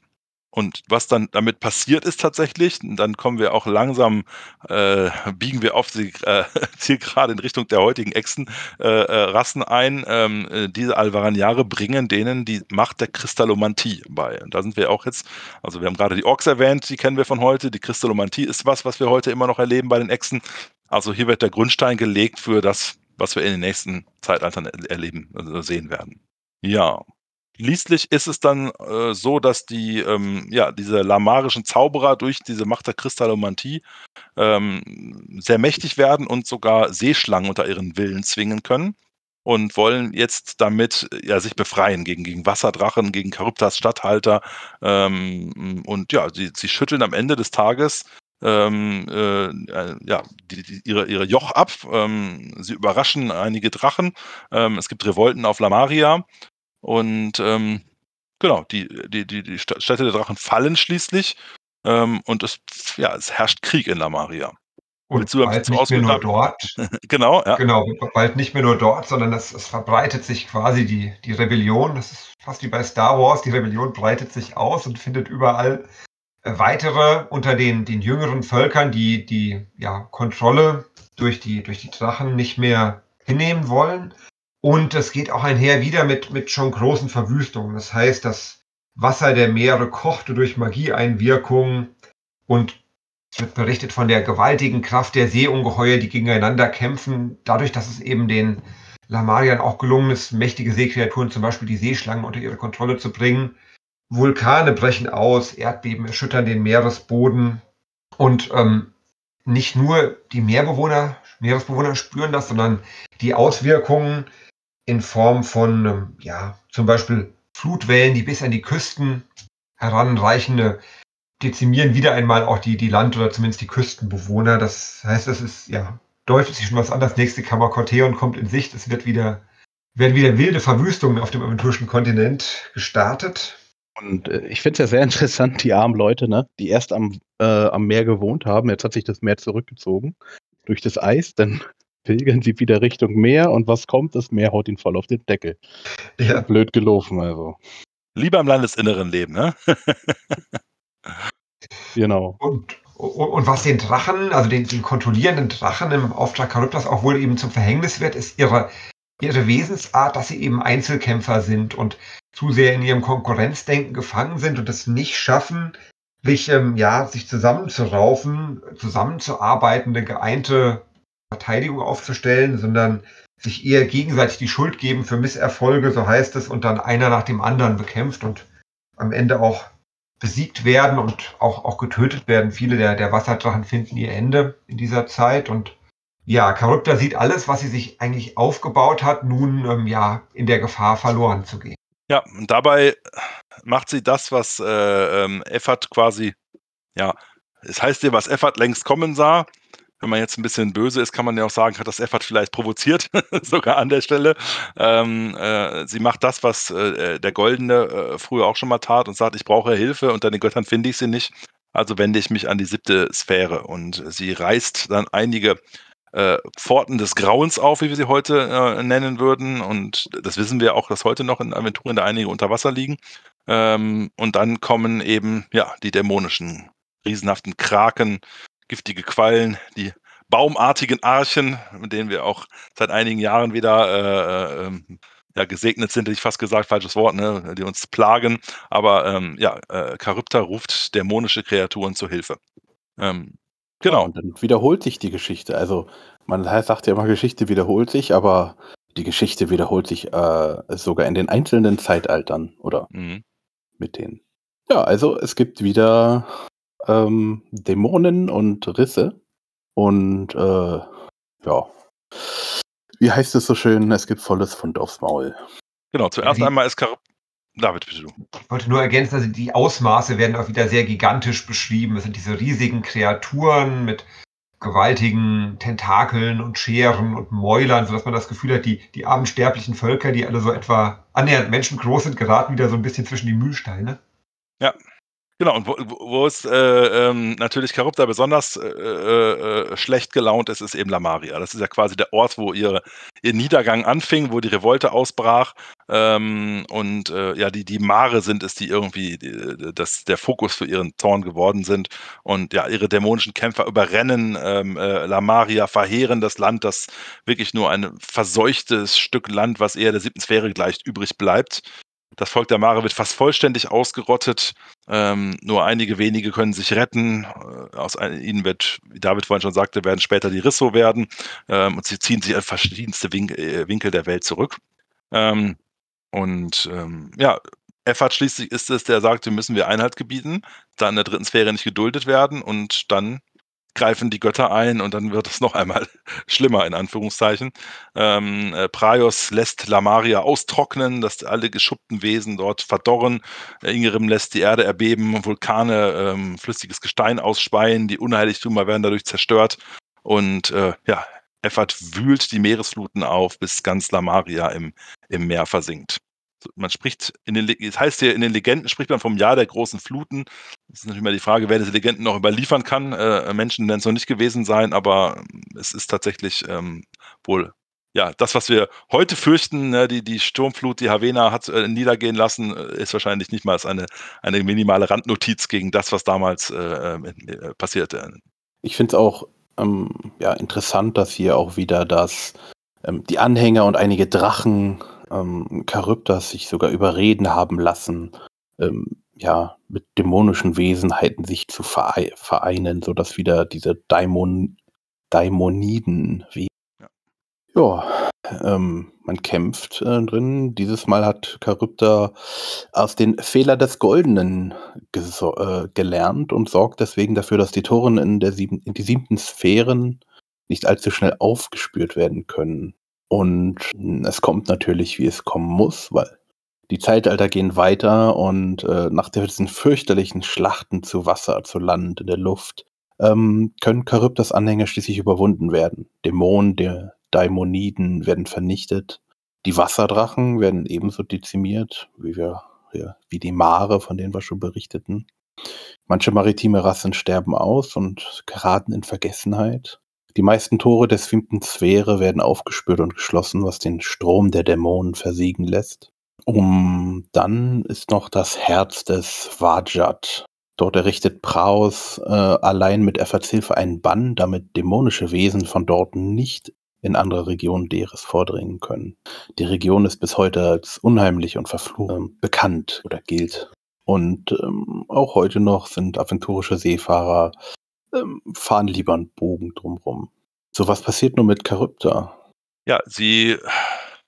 Und was dann damit passiert ist tatsächlich, dann kommen wir auch langsam, äh, biegen wir auf die äh, Zielgerade in Richtung der heutigen Echsen-Rassen äh, äh ein. Ähm, äh, diese Alvaraniare bringen denen die Macht der Kristallomantie bei. Und da sind wir auch jetzt, also wir haben gerade die Orks erwähnt, die kennen wir von heute. Die Kristallomantie ist was, was wir heute immer noch erleben bei den Echsen. Also hier wird der Grundstein gelegt für das, was wir in den nächsten Zeitaltern erleben, also sehen werden. Ja, Schließlich ist es dann äh, so, dass die, ähm, ja, diese lamarischen Zauberer durch diese Macht der Kristallomantie ähm, sehr mächtig werden und sogar Seeschlangen unter ihren Willen zwingen können und wollen jetzt damit ja, sich befreien gegen, gegen Wasserdrachen, gegen Charybdas Statthalter. Ähm, und ja, sie, sie schütteln am Ende des Tages ähm, äh, äh ja, die, die, ihre, ihre Joch ab. Ähm, sie überraschen einige Drachen. Ähm, es gibt Revolten auf Lamaria und ähm, genau, die, die, die, die Städte der Drachen fallen schließlich ähm, und es, ja, es herrscht Krieg in Lamaria. Und bald nicht mehr nur dort. genau, ja. Genau, bald nicht mehr nur dort, sondern es, es verbreitet sich quasi die, die Rebellion. Das ist fast wie bei Star Wars. Die Rebellion breitet sich aus und findet überall äh, weitere unter den, den jüngeren Völkern, die die ja, Kontrolle durch die, durch die Drachen nicht mehr hinnehmen wollen. Und es geht auch einher wieder mit, mit schon großen Verwüstungen. Das heißt, das Wasser der Meere kochte durch Magieeinwirkungen und es wird berichtet von der gewaltigen Kraft der Seeungeheuer, die gegeneinander kämpfen, dadurch, dass es eben den Lamariern auch gelungen ist, mächtige Seekreaturen, zum Beispiel die Seeschlangen, unter ihre Kontrolle zu bringen. Vulkane brechen aus, Erdbeben erschüttern den Meeresboden und ähm, nicht nur die Meerbewohner, Meeresbewohner spüren das, sondern die Auswirkungen in Form von, ähm, ja, zum Beispiel Flutwellen, die bis an die Küsten heranreichende, dezimieren wieder einmal auch die, die Land- oder zumindest die Küstenbewohner. Das heißt, es ist, ja, deutet sich schon was an. Das nächste Kammerkorteon kommt in Sicht. Es wird wieder, werden wieder wilde Verwüstungen auf dem aventurischen Kontinent gestartet. Und äh, ich finde es ja sehr interessant, die armen Leute, ne, die erst am, äh, am Meer gewohnt haben. Jetzt hat sich das Meer zurückgezogen durch das Eis. Dann pilgern sie wieder Richtung Meer und was kommt? Das Meer haut ihn voll auf den Deckel. Ja. Blöd gelaufen, also. Lieber im Landesinneren leben, ne? genau. Und, und, und, was den Drachen, also den, den kontrollierenden Drachen im Auftrag Charybdis auch wohl eben zum Verhängnis wird, ist ihre, ihre Wesensart, dass sie eben Einzelkämpfer sind und zu sehr in ihrem Konkurrenzdenken gefangen sind und es nicht schaffen, sich, ähm, ja, sich zusammenzuraufen, zusammenzuarbeiten, eine geeinte Verteidigung aufzustellen, sondern sich eher gegenseitig die Schuld geben für Misserfolge, so heißt es, und dann einer nach dem anderen bekämpft und am Ende auch besiegt werden und auch, auch getötet werden. Viele der, der Wasserdrachen finden ihr Ende in dieser Zeit und ja, Charybda sieht alles, was sie sich eigentlich aufgebaut hat, nun ähm, ja in der Gefahr verloren zu gehen. Ja, und dabei macht sie das, was äh, ähm, Effert quasi, ja, es heißt dir, was Effert längst kommen sah wenn man jetzt ein bisschen böse ist, kann man ja auch sagen, hat das Effort vielleicht provoziert, sogar an der Stelle. Ähm, äh, sie macht das, was äh, der Goldene äh, früher auch schon mal tat und sagt, ich brauche Hilfe, unter den Göttern finde ich sie nicht. Also wende ich mich an die siebte Sphäre und sie reißt dann einige äh, Pforten des Grauens auf, wie wir sie heute äh, nennen würden. Und das wissen wir auch, dass heute noch in Aventuren da einige unter Wasser liegen. Ähm, und dann kommen eben ja die dämonischen, riesenhaften Kraken, giftige Quallen, die baumartigen Archen, mit denen wir auch seit einigen Jahren wieder äh, äh, ja, gesegnet sind, hätte ich fast gesagt, falsches Wort, ne, die uns plagen. Aber ähm, ja, äh, Charybda ruft dämonische Kreaturen zu Hilfe. Ähm, genau. Ja, und dann wiederholt sich die Geschichte. Also man sagt ja immer, Geschichte wiederholt sich, aber die Geschichte wiederholt sich äh, sogar in den einzelnen Zeitaltern oder mhm. mit denen. Ja, also es gibt wieder ähm, Dämonen und Risse. Und äh, ja, wie heißt es so schön? Es gibt volles Fund aufs Maul. Genau, zuerst die, einmal ist Kar David, bitte du. Ich wollte nur ergänzen, also die Ausmaße werden auch wieder sehr gigantisch beschrieben. Es sind diese riesigen Kreaturen mit gewaltigen Tentakeln und Scheren und Mäulern, sodass man das Gefühl hat, die, die armen sterblichen Völker, die alle so etwa annähernd menschengroß sind, geraten wieder so ein bisschen zwischen die Mühlsteine. Ja, Genau, und wo, wo es äh, ähm, natürlich Charybda besonders äh, äh, schlecht gelaunt ist, ist eben Lamaria. Das ist ja quasi der Ort, wo ihr, ihr Niedergang anfing, wo die Revolte ausbrach. Ähm, und äh, ja, die, die Mare sind es, die irgendwie die, das, der Fokus für ihren Zorn geworden sind. Und ja, ihre dämonischen Kämpfer überrennen ähm, äh, Lamaria, verheeren das Land, das wirklich nur ein verseuchtes Stück Land, was eher der siebten Sphäre gleicht, übrig bleibt. Das Volk der Mare wird fast vollständig ausgerottet. Ähm, nur einige wenige können sich retten. Äh, aus ihnen wird, wie David vorhin schon sagte, werden später die Risso werden. Ähm, und sie ziehen sich an verschiedenste äh, Winkel der Welt zurück. Ähm, und ähm, ja, Effert schließlich ist es, der sagt, wir müssen wir Einhalt gebieten, dann in der dritten Sphäre nicht geduldet werden und dann greifen die Götter ein und dann wird es noch einmal schlimmer, in Anführungszeichen. Ähm, äh, Praios lässt Lamaria austrocknen, dass alle geschuppten Wesen dort verdorren. Äh, Ingerim lässt die Erde erbeben, Vulkane ähm, flüssiges Gestein ausspeien, die Unheiligtümer werden dadurch zerstört. Und äh, ja, Effert wühlt die Meeresfluten auf, bis ganz Lamaria im, im Meer versinkt man spricht in den, es heißt hier in den Legenden spricht man vom Jahr der großen Fluten. Das ist natürlich mal die Frage, wer diese Legenden noch überliefern kann. Äh, Menschen werden es noch nicht gewesen sein, aber es ist tatsächlich ähm, wohl ja, das, was wir heute fürchten, ne, die, die Sturmflut, die Havena hat äh, niedergehen lassen, äh, ist wahrscheinlich nicht mal eine, eine minimale Randnotiz gegen das, was damals äh, äh passierte. Ich finde es auch ähm, ja, interessant, dass hier auch wieder das, ähm, die Anhänger und einige Drachen ähm, Charybdas sich sogar überreden haben lassen, ähm, ja, mit dämonischen Wesenheiten sich zu vereinen, sodass wieder diese Daimon Daimoniden wie. Ja, ja ähm, man kämpft äh, drin. Dieses Mal hat Charybda aus den Fehler des Goldenen äh, gelernt und sorgt deswegen dafür, dass die Toren in, der sieben, in die siebten Sphären nicht allzu schnell aufgespürt werden können. Und es kommt natürlich, wie es kommen muss, weil die Zeitalter gehen weiter und äh, nach diesen fürchterlichen Schlachten zu Wasser, zu Land, in der Luft, ähm, können Charybdas Anhänger schließlich überwunden werden. Dämonen, der Daimoniden werden vernichtet. Die Wasserdrachen werden ebenso dezimiert, wie wir, ja, wie die Mare, von denen wir schon berichteten. Manche maritime Rassen sterben aus und geraten in Vergessenheit. Die meisten Tore der siebten Sphäre werden aufgespürt und geschlossen, was den Strom der Dämonen versiegen lässt. Um dann ist noch das Herz des Vajat. Dort errichtet Praus äh, allein mit Efforts Hilfe einen Bann, damit dämonische Wesen von dort nicht in andere Regionen Deres vordringen können. Die Region ist bis heute als unheimlich und verflucht äh, bekannt oder gilt. Und ähm, auch heute noch sind aventurische Seefahrer ähm, fahren lieber einen Bogen drumrum. So, was passiert nun mit Charybda? Ja, sie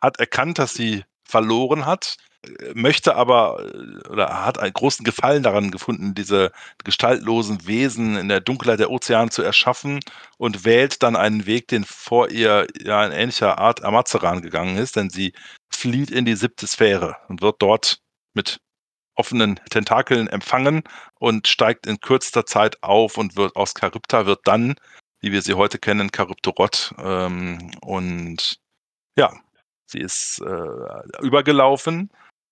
hat erkannt, dass sie verloren hat, möchte aber äh, oder hat einen großen Gefallen daran gefunden, diese gestaltlosen Wesen in der Dunkelheit der Ozeane zu erschaffen und wählt dann einen Weg, den vor ihr ja in ähnlicher Art Amazeran gegangen ist, denn sie flieht in die siebte Sphäre und wird dort mit offenen Tentakeln empfangen und steigt in kürzester Zeit auf und wird aus Charybda wird dann, wie wir sie heute kennen, Charybdorot. Ähm, und ja, sie ist äh, übergelaufen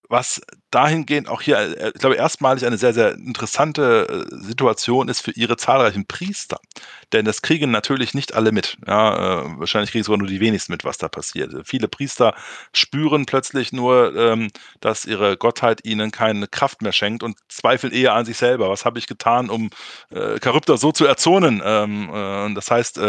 was dahingehend auch hier, äh, ich glaube, erstmalig eine sehr, sehr interessante äh, Situation ist für ihre zahlreichen Priester. Denn das kriegen natürlich nicht alle mit. Ja, äh, wahrscheinlich kriegen sogar nur die wenigsten mit, was da passiert. Viele Priester spüren plötzlich nur, ähm, dass ihre Gottheit ihnen keine Kraft mehr schenkt und zweifeln eher an sich selber. Was habe ich getan, um Charybda so zu erzürnen? Ähm, äh, das heißt,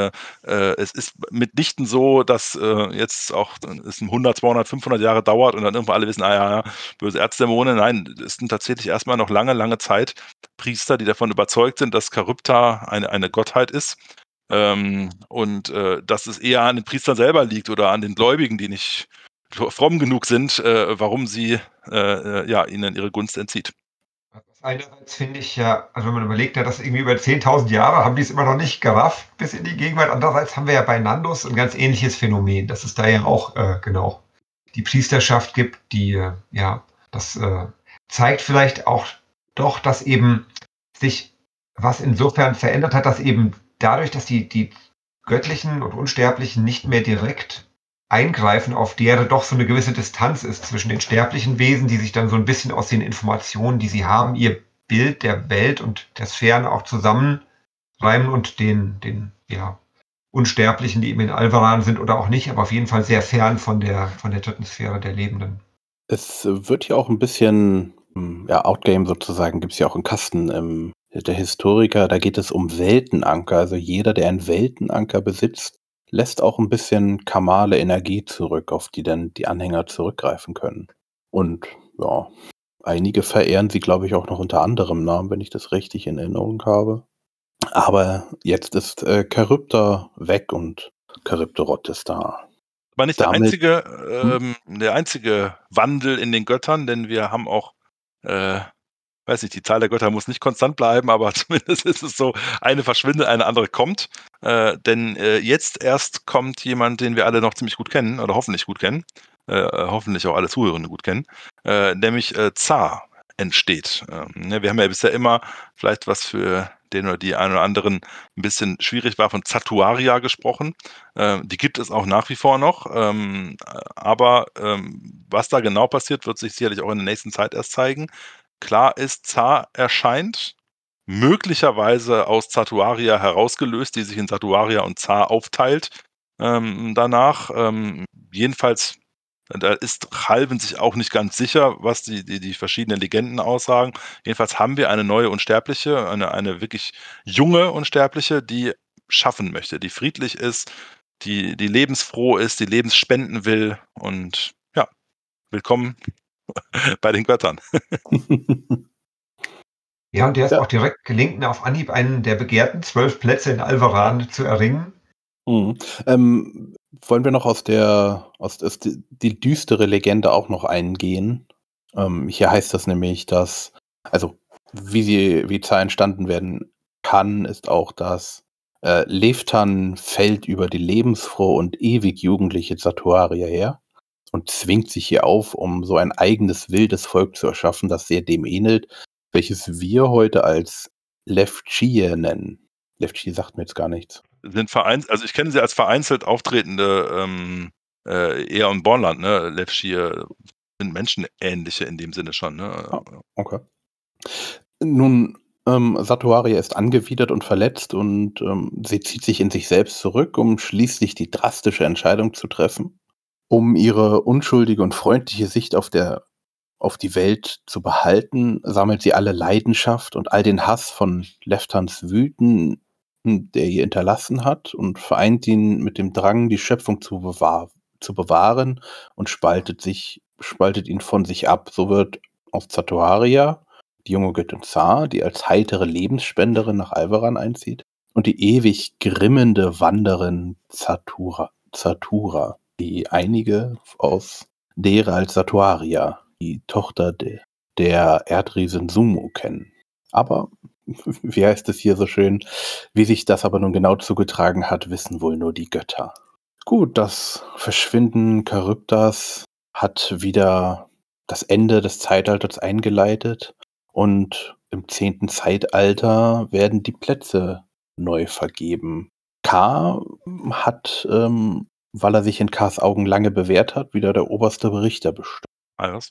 es ist mitnichten so, dass jetzt auch es 100, 200, 500 Jahre dauert und dann irgendwann alle wissen, ah ja, böse Erzdämonen. Nein, es sind tatsächlich erstmal noch lange, lange Zeit Priester, die davon überzeugt sind, dass Charybda eine, eine Gottheit ist. Ähm, und äh, dass es eher an den Priestern selber liegt oder an den Gläubigen, die nicht fromm genug sind, äh, warum sie äh, äh ja, ihnen ihre Gunst entzieht. Einerseits finde ich ja, also wenn man überlegt, dass irgendwie über 10.000 Jahre haben die es immer noch nicht gerafft bis in die Gegenwart. Andererseits haben wir ja bei Nandos ein ganz ähnliches Phänomen, dass es da ja auch äh, genau die Priesterschaft gibt, die, äh, ja, das äh, zeigt vielleicht auch doch, dass eben sich was insofern verändert hat, dass eben dadurch, dass die, die Göttlichen und Unsterblichen nicht mehr direkt eingreifen, auf der doch so eine gewisse Distanz ist zwischen den sterblichen Wesen, die sich dann so ein bisschen aus den Informationen, die sie haben, ihr Bild der Welt und der Sphären auch zusammenreimen und den, den, ja, Unsterblichen, die eben in Alvaran sind oder auch nicht, aber auf jeden Fall sehr fern von der, von der dritten Sphäre der Lebenden. Es wird ja auch ein bisschen, hm, ja, Outgame sozusagen, gibt es ja auch einen Kasten im der Historiker, da geht es um Weltenanker. Also jeder, der einen Weltenanker besitzt, lässt auch ein bisschen kamale Energie zurück, auf die dann die Anhänger zurückgreifen können. Und ja, einige verehren sie, glaube ich, auch noch unter anderem Namen, wenn ich das richtig in Erinnerung habe. Aber jetzt ist äh, Charybda weg und Charybdorot ist da. Aber nicht der einzige, hm? ähm, der einzige Wandel in den Göttern, denn wir haben auch, äh, weiß nicht, die Zahl der Götter muss nicht konstant bleiben, aber zumindest ist es so, eine verschwindet, eine andere kommt. Äh, denn äh, jetzt erst kommt jemand, den wir alle noch ziemlich gut kennen oder hoffentlich gut kennen, äh, hoffentlich auch alle Zuhörende gut kennen, äh, nämlich äh, Zar entsteht. Ähm, ne, wir haben ja bisher immer vielleicht was für den oder die einen oder anderen ein bisschen schwierig war, von Zatuaria gesprochen. Ähm, die gibt es auch nach wie vor noch. Ähm, aber ähm, was da genau passiert, wird sich sicherlich auch in der nächsten Zeit erst zeigen. Klar ist, Zar erscheint möglicherweise aus Zatuaria herausgelöst, die sich in Zatuaria und Zar aufteilt. Danach, jedenfalls da ist Halben sich auch nicht ganz sicher, was die, die, die verschiedenen Legenden aussagen. Jedenfalls haben wir eine neue Unsterbliche, eine, eine wirklich junge Unsterbliche, die schaffen möchte, die friedlich ist, die, die lebensfroh ist, die lebensspenden will und ja, willkommen bei den Göttern. ja, und der ist ja. auch direkt gelingt, auf Anhieb einen der begehrten zwölf Plätze in Alvaran zu erringen. Mhm. Ähm, wollen wir noch aus der, aus, aus die, düstere Legende auch noch eingehen? Ähm, hier heißt das nämlich, dass, also wie sie, wie Zahl entstanden werden kann, ist auch, dass äh, Leftan fällt über die lebensfrohe und ewig jugendliche Satuaria her und zwingt sich hier auf, um so ein eigenes wildes Volk zu erschaffen, das sehr dem ähnelt, welches wir heute als Lefchie nennen. Lefchie sagt mir jetzt gar nichts sind vereinzelt, also ich kenne sie als vereinzelt auftretende ähm, äh, eher im Bornland, ne? Lefschir sind menschenähnliche in dem Sinne schon, ne? Ah, okay. Nun, ähm, Satuaria ist angewidert und verletzt und ähm, sie zieht sich in sich selbst zurück, um schließlich die drastische Entscheidung zu treffen, um ihre unschuldige und freundliche Sicht auf der auf die Welt zu behalten, sammelt sie alle Leidenschaft und all den Hass von Leftans Wüten der ihr hinterlassen hat und vereint ihn mit dem Drang, die Schöpfung zu, bewahr zu bewahren und spaltet sich, spaltet ihn von sich ab. So wird aus Zatoaria die junge Göttin Zar, die als heitere Lebensspenderin nach Alvaran einzieht, und die ewig grimmende Wanderin Zatura, Zatura die einige aus Dera als Satuaria, die Tochter de, der Erdriesen Sumo, kennen. Aber wie heißt es hier so schön, wie sich das aber nun genau zugetragen hat, wissen wohl nur die Götter. Gut, das Verschwinden Charybdas hat wieder das Ende des Zeitalters eingeleitet und im zehnten Zeitalter werden die Plätze neu vergeben. K hat, ähm, weil er sich in Ks Augen lange bewährt hat, wieder der oberste Berichter bestimmt. Praios.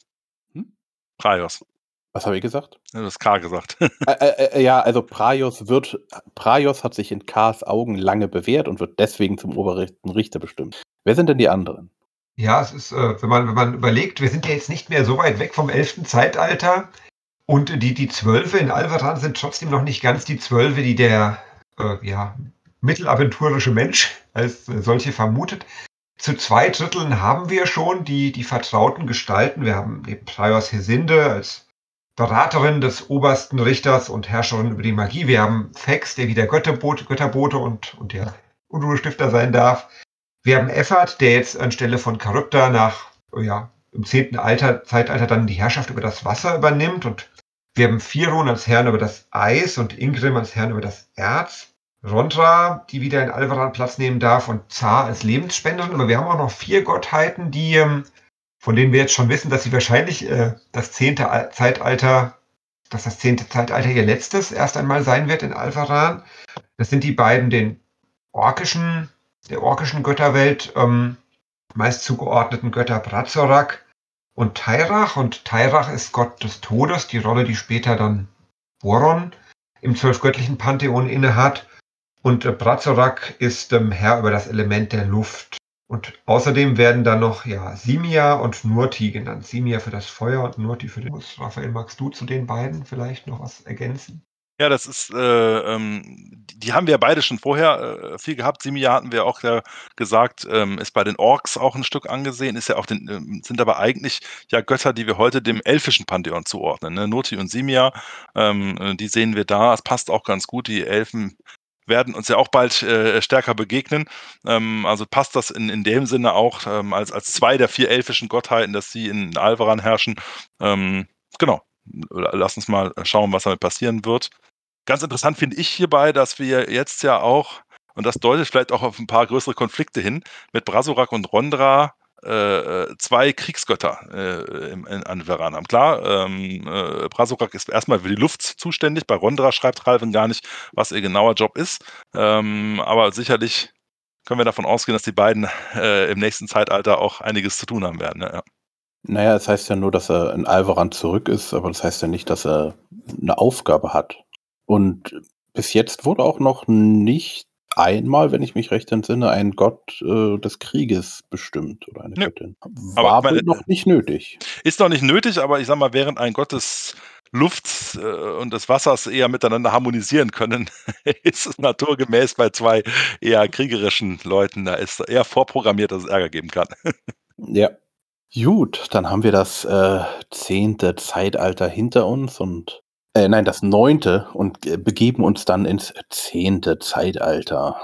Hm? Praios. Was habe ich gesagt? Du hast K gesagt. äh, äh, ja, also Praios wird, Praios hat sich in Ks Augen lange bewährt und wird deswegen zum obersten Richter bestimmt. Wer sind denn die anderen? Ja, es ist, äh, wenn, man, wenn man überlegt, wir sind ja jetzt nicht mehr so weit weg vom 11. Zeitalter und die, die Zwölfe in Alvaran sind trotzdem noch nicht ganz die Zwölfe, die der äh, ja, mittelaventurische Mensch als solche vermutet. Zu zwei Dritteln haben wir schon die, die vertrauten Gestalten. Wir haben eben Praios Hesinde als Beraterin des obersten Richters und Herrscherin über die Magie. Wir haben Fex, der wieder Götterbote, Götterbote und, und der Unruhestifter sein darf. Wir haben Effert, der jetzt anstelle von Charybda nach, oh ja, im zehnten Alter, Zeitalter dann die Herrschaft über das Wasser übernimmt. Und wir haben Firon als Herrn über das Eis und Ingrim als Herrn über das Erz. Rondra, die wieder in Alvaran Platz nehmen darf und Zar als Lebensspenderin. Aber wir haben auch noch vier Gottheiten, die ähm, von denen wir jetzt schon wissen, dass sie wahrscheinlich äh, das zehnte Zeitalter dass das zehnte Zeitalter ihr letztes erst einmal sein wird in Alvaran. Das sind die beiden den orkischen, der orkischen Götterwelt ähm, meist zugeordneten Götter Brazorak und Tairach. Und Tairach ist Gott des Todes, die Rolle, die später dann Boron im zwölfgöttlichen Pantheon innehat. Und äh, Brazorak ist ähm, Herr über das Element der Luft. Und außerdem werden da noch ja, Simia und Nurti genannt. Simia für das Feuer und Nurti für den Fuß. Raphael, magst du zu den beiden vielleicht noch was ergänzen? Ja, das ist, äh, ähm, die haben wir beide schon vorher äh, viel gehabt. Simia hatten wir auch ja gesagt, ähm, ist bei den Orks auch ein Stück angesehen, ist ja auch den, ähm, sind aber eigentlich ja Götter, die wir heute dem elfischen Pantheon zuordnen. Ne? Noti und Simia, ähm, äh, die sehen wir da. Es passt auch ganz gut. Die Elfen werden uns ja auch bald äh, stärker begegnen. Ähm, also passt das in, in dem Sinne auch ähm, als, als zwei der vier elfischen Gottheiten, dass sie in Alvaran herrschen. Ähm, genau. Lass uns mal schauen, was damit passieren wird. Ganz interessant finde ich hierbei, dass wir jetzt ja auch, und das deutet vielleicht auch auf ein paar größere Konflikte hin, mit Brasorak und Rondra äh, äh, zwei Kriegsgötter äh, in, in, an Veran haben. Klar, ähm, äh, Brasorak ist erstmal für die Luft zuständig. Bei Rondra schreibt Ralven gar nicht, was ihr genauer Job ist. Ähm, aber sicherlich können wir davon ausgehen, dass die beiden äh, im nächsten Zeitalter auch einiges zu tun haben werden. Ja. Naja, es heißt ja nur, dass er in Alvaran zurück ist, aber das heißt ja nicht, dass er eine Aufgabe hat. Und bis jetzt wurde auch noch nicht einmal, wenn ich mich recht entsinne, ein Gott äh, des Krieges bestimmt oder eine Nö. Göttin. War Aber meine, noch nicht nötig. Ist noch nicht nötig, aber ich sag mal, während ein Gott des Lufts äh, und des Wassers eher miteinander harmonisieren können, ist es naturgemäß bei zwei eher kriegerischen Leuten, da ist eher vorprogrammiert, dass es Ärger geben kann. Ja. Gut, dann haben wir das äh, zehnte Zeitalter hinter uns und äh, nein, das neunte und äh, begeben uns dann ins zehnte Zeitalter.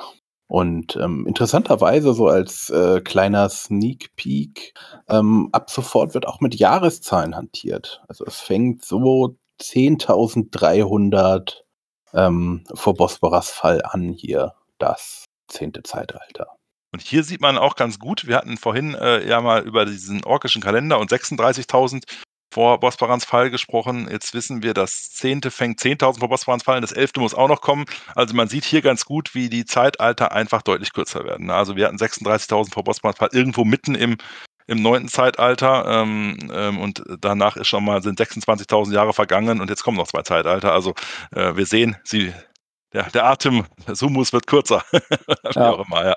Und ähm, interessanterweise, so als äh, kleiner Sneak Peek, ähm, ab sofort wird auch mit Jahreszahlen hantiert. Also es fängt so 10.300 ähm, vor Bosporas Fall an hier, das zehnte Zeitalter. Und hier sieht man auch ganz gut, wir hatten vorhin äh, ja mal über diesen orkischen Kalender und 36.000 vor Bosparans Fall gesprochen. Jetzt wissen wir, das zehnte fängt 10.000 vor Bosparans Fall und das elfte muss auch noch kommen. Also man sieht hier ganz gut, wie die Zeitalter einfach deutlich kürzer werden. Also wir hatten 36.000 vor Bosparans Fall irgendwo mitten im im neunten Zeitalter ähm, ähm, und danach ist schon mal sind 26.000 Jahre vergangen und jetzt kommen noch zwei Zeitalter. Also äh, wir sehen, sie, der, der Atem, der Sumus wird kürzer. Wie Ja. auch immer, ja.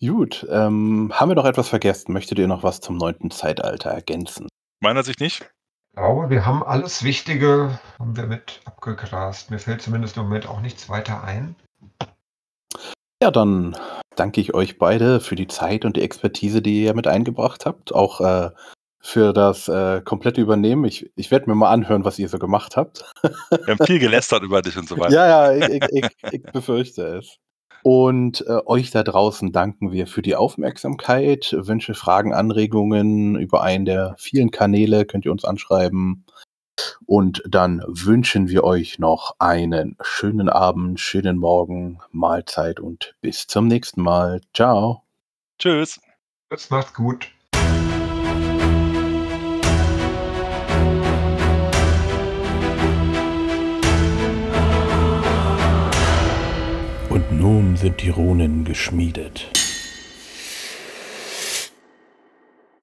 Gut, ähm, haben wir noch etwas vergessen? Möchtet ihr noch was zum neunten Zeitalter ergänzen? Meiner Sicht nicht. Ich glaube, wir haben alles Wichtige haben wir mit abgegrast. Mir fällt zumindest im Moment auch nichts weiter ein. Ja, dann danke ich euch beide für die Zeit und die Expertise, die ihr mit eingebracht habt. Auch äh, für das äh, komplette Übernehmen. Ich, ich werde mir mal anhören, was ihr so gemacht habt. Wir haben viel gelästert über dich und so weiter. Ja, ja, ich, ich, ich, ich befürchte es. Und äh, euch da draußen danken wir für die Aufmerksamkeit. Wünsche, Fragen, Anregungen über einen der vielen Kanäle könnt ihr uns anschreiben. Und dann wünschen wir euch noch einen schönen Abend, schönen Morgen, Mahlzeit und bis zum nächsten Mal. Ciao. Tschüss. Jetzt macht's gut. Nun sind die Runen geschmiedet.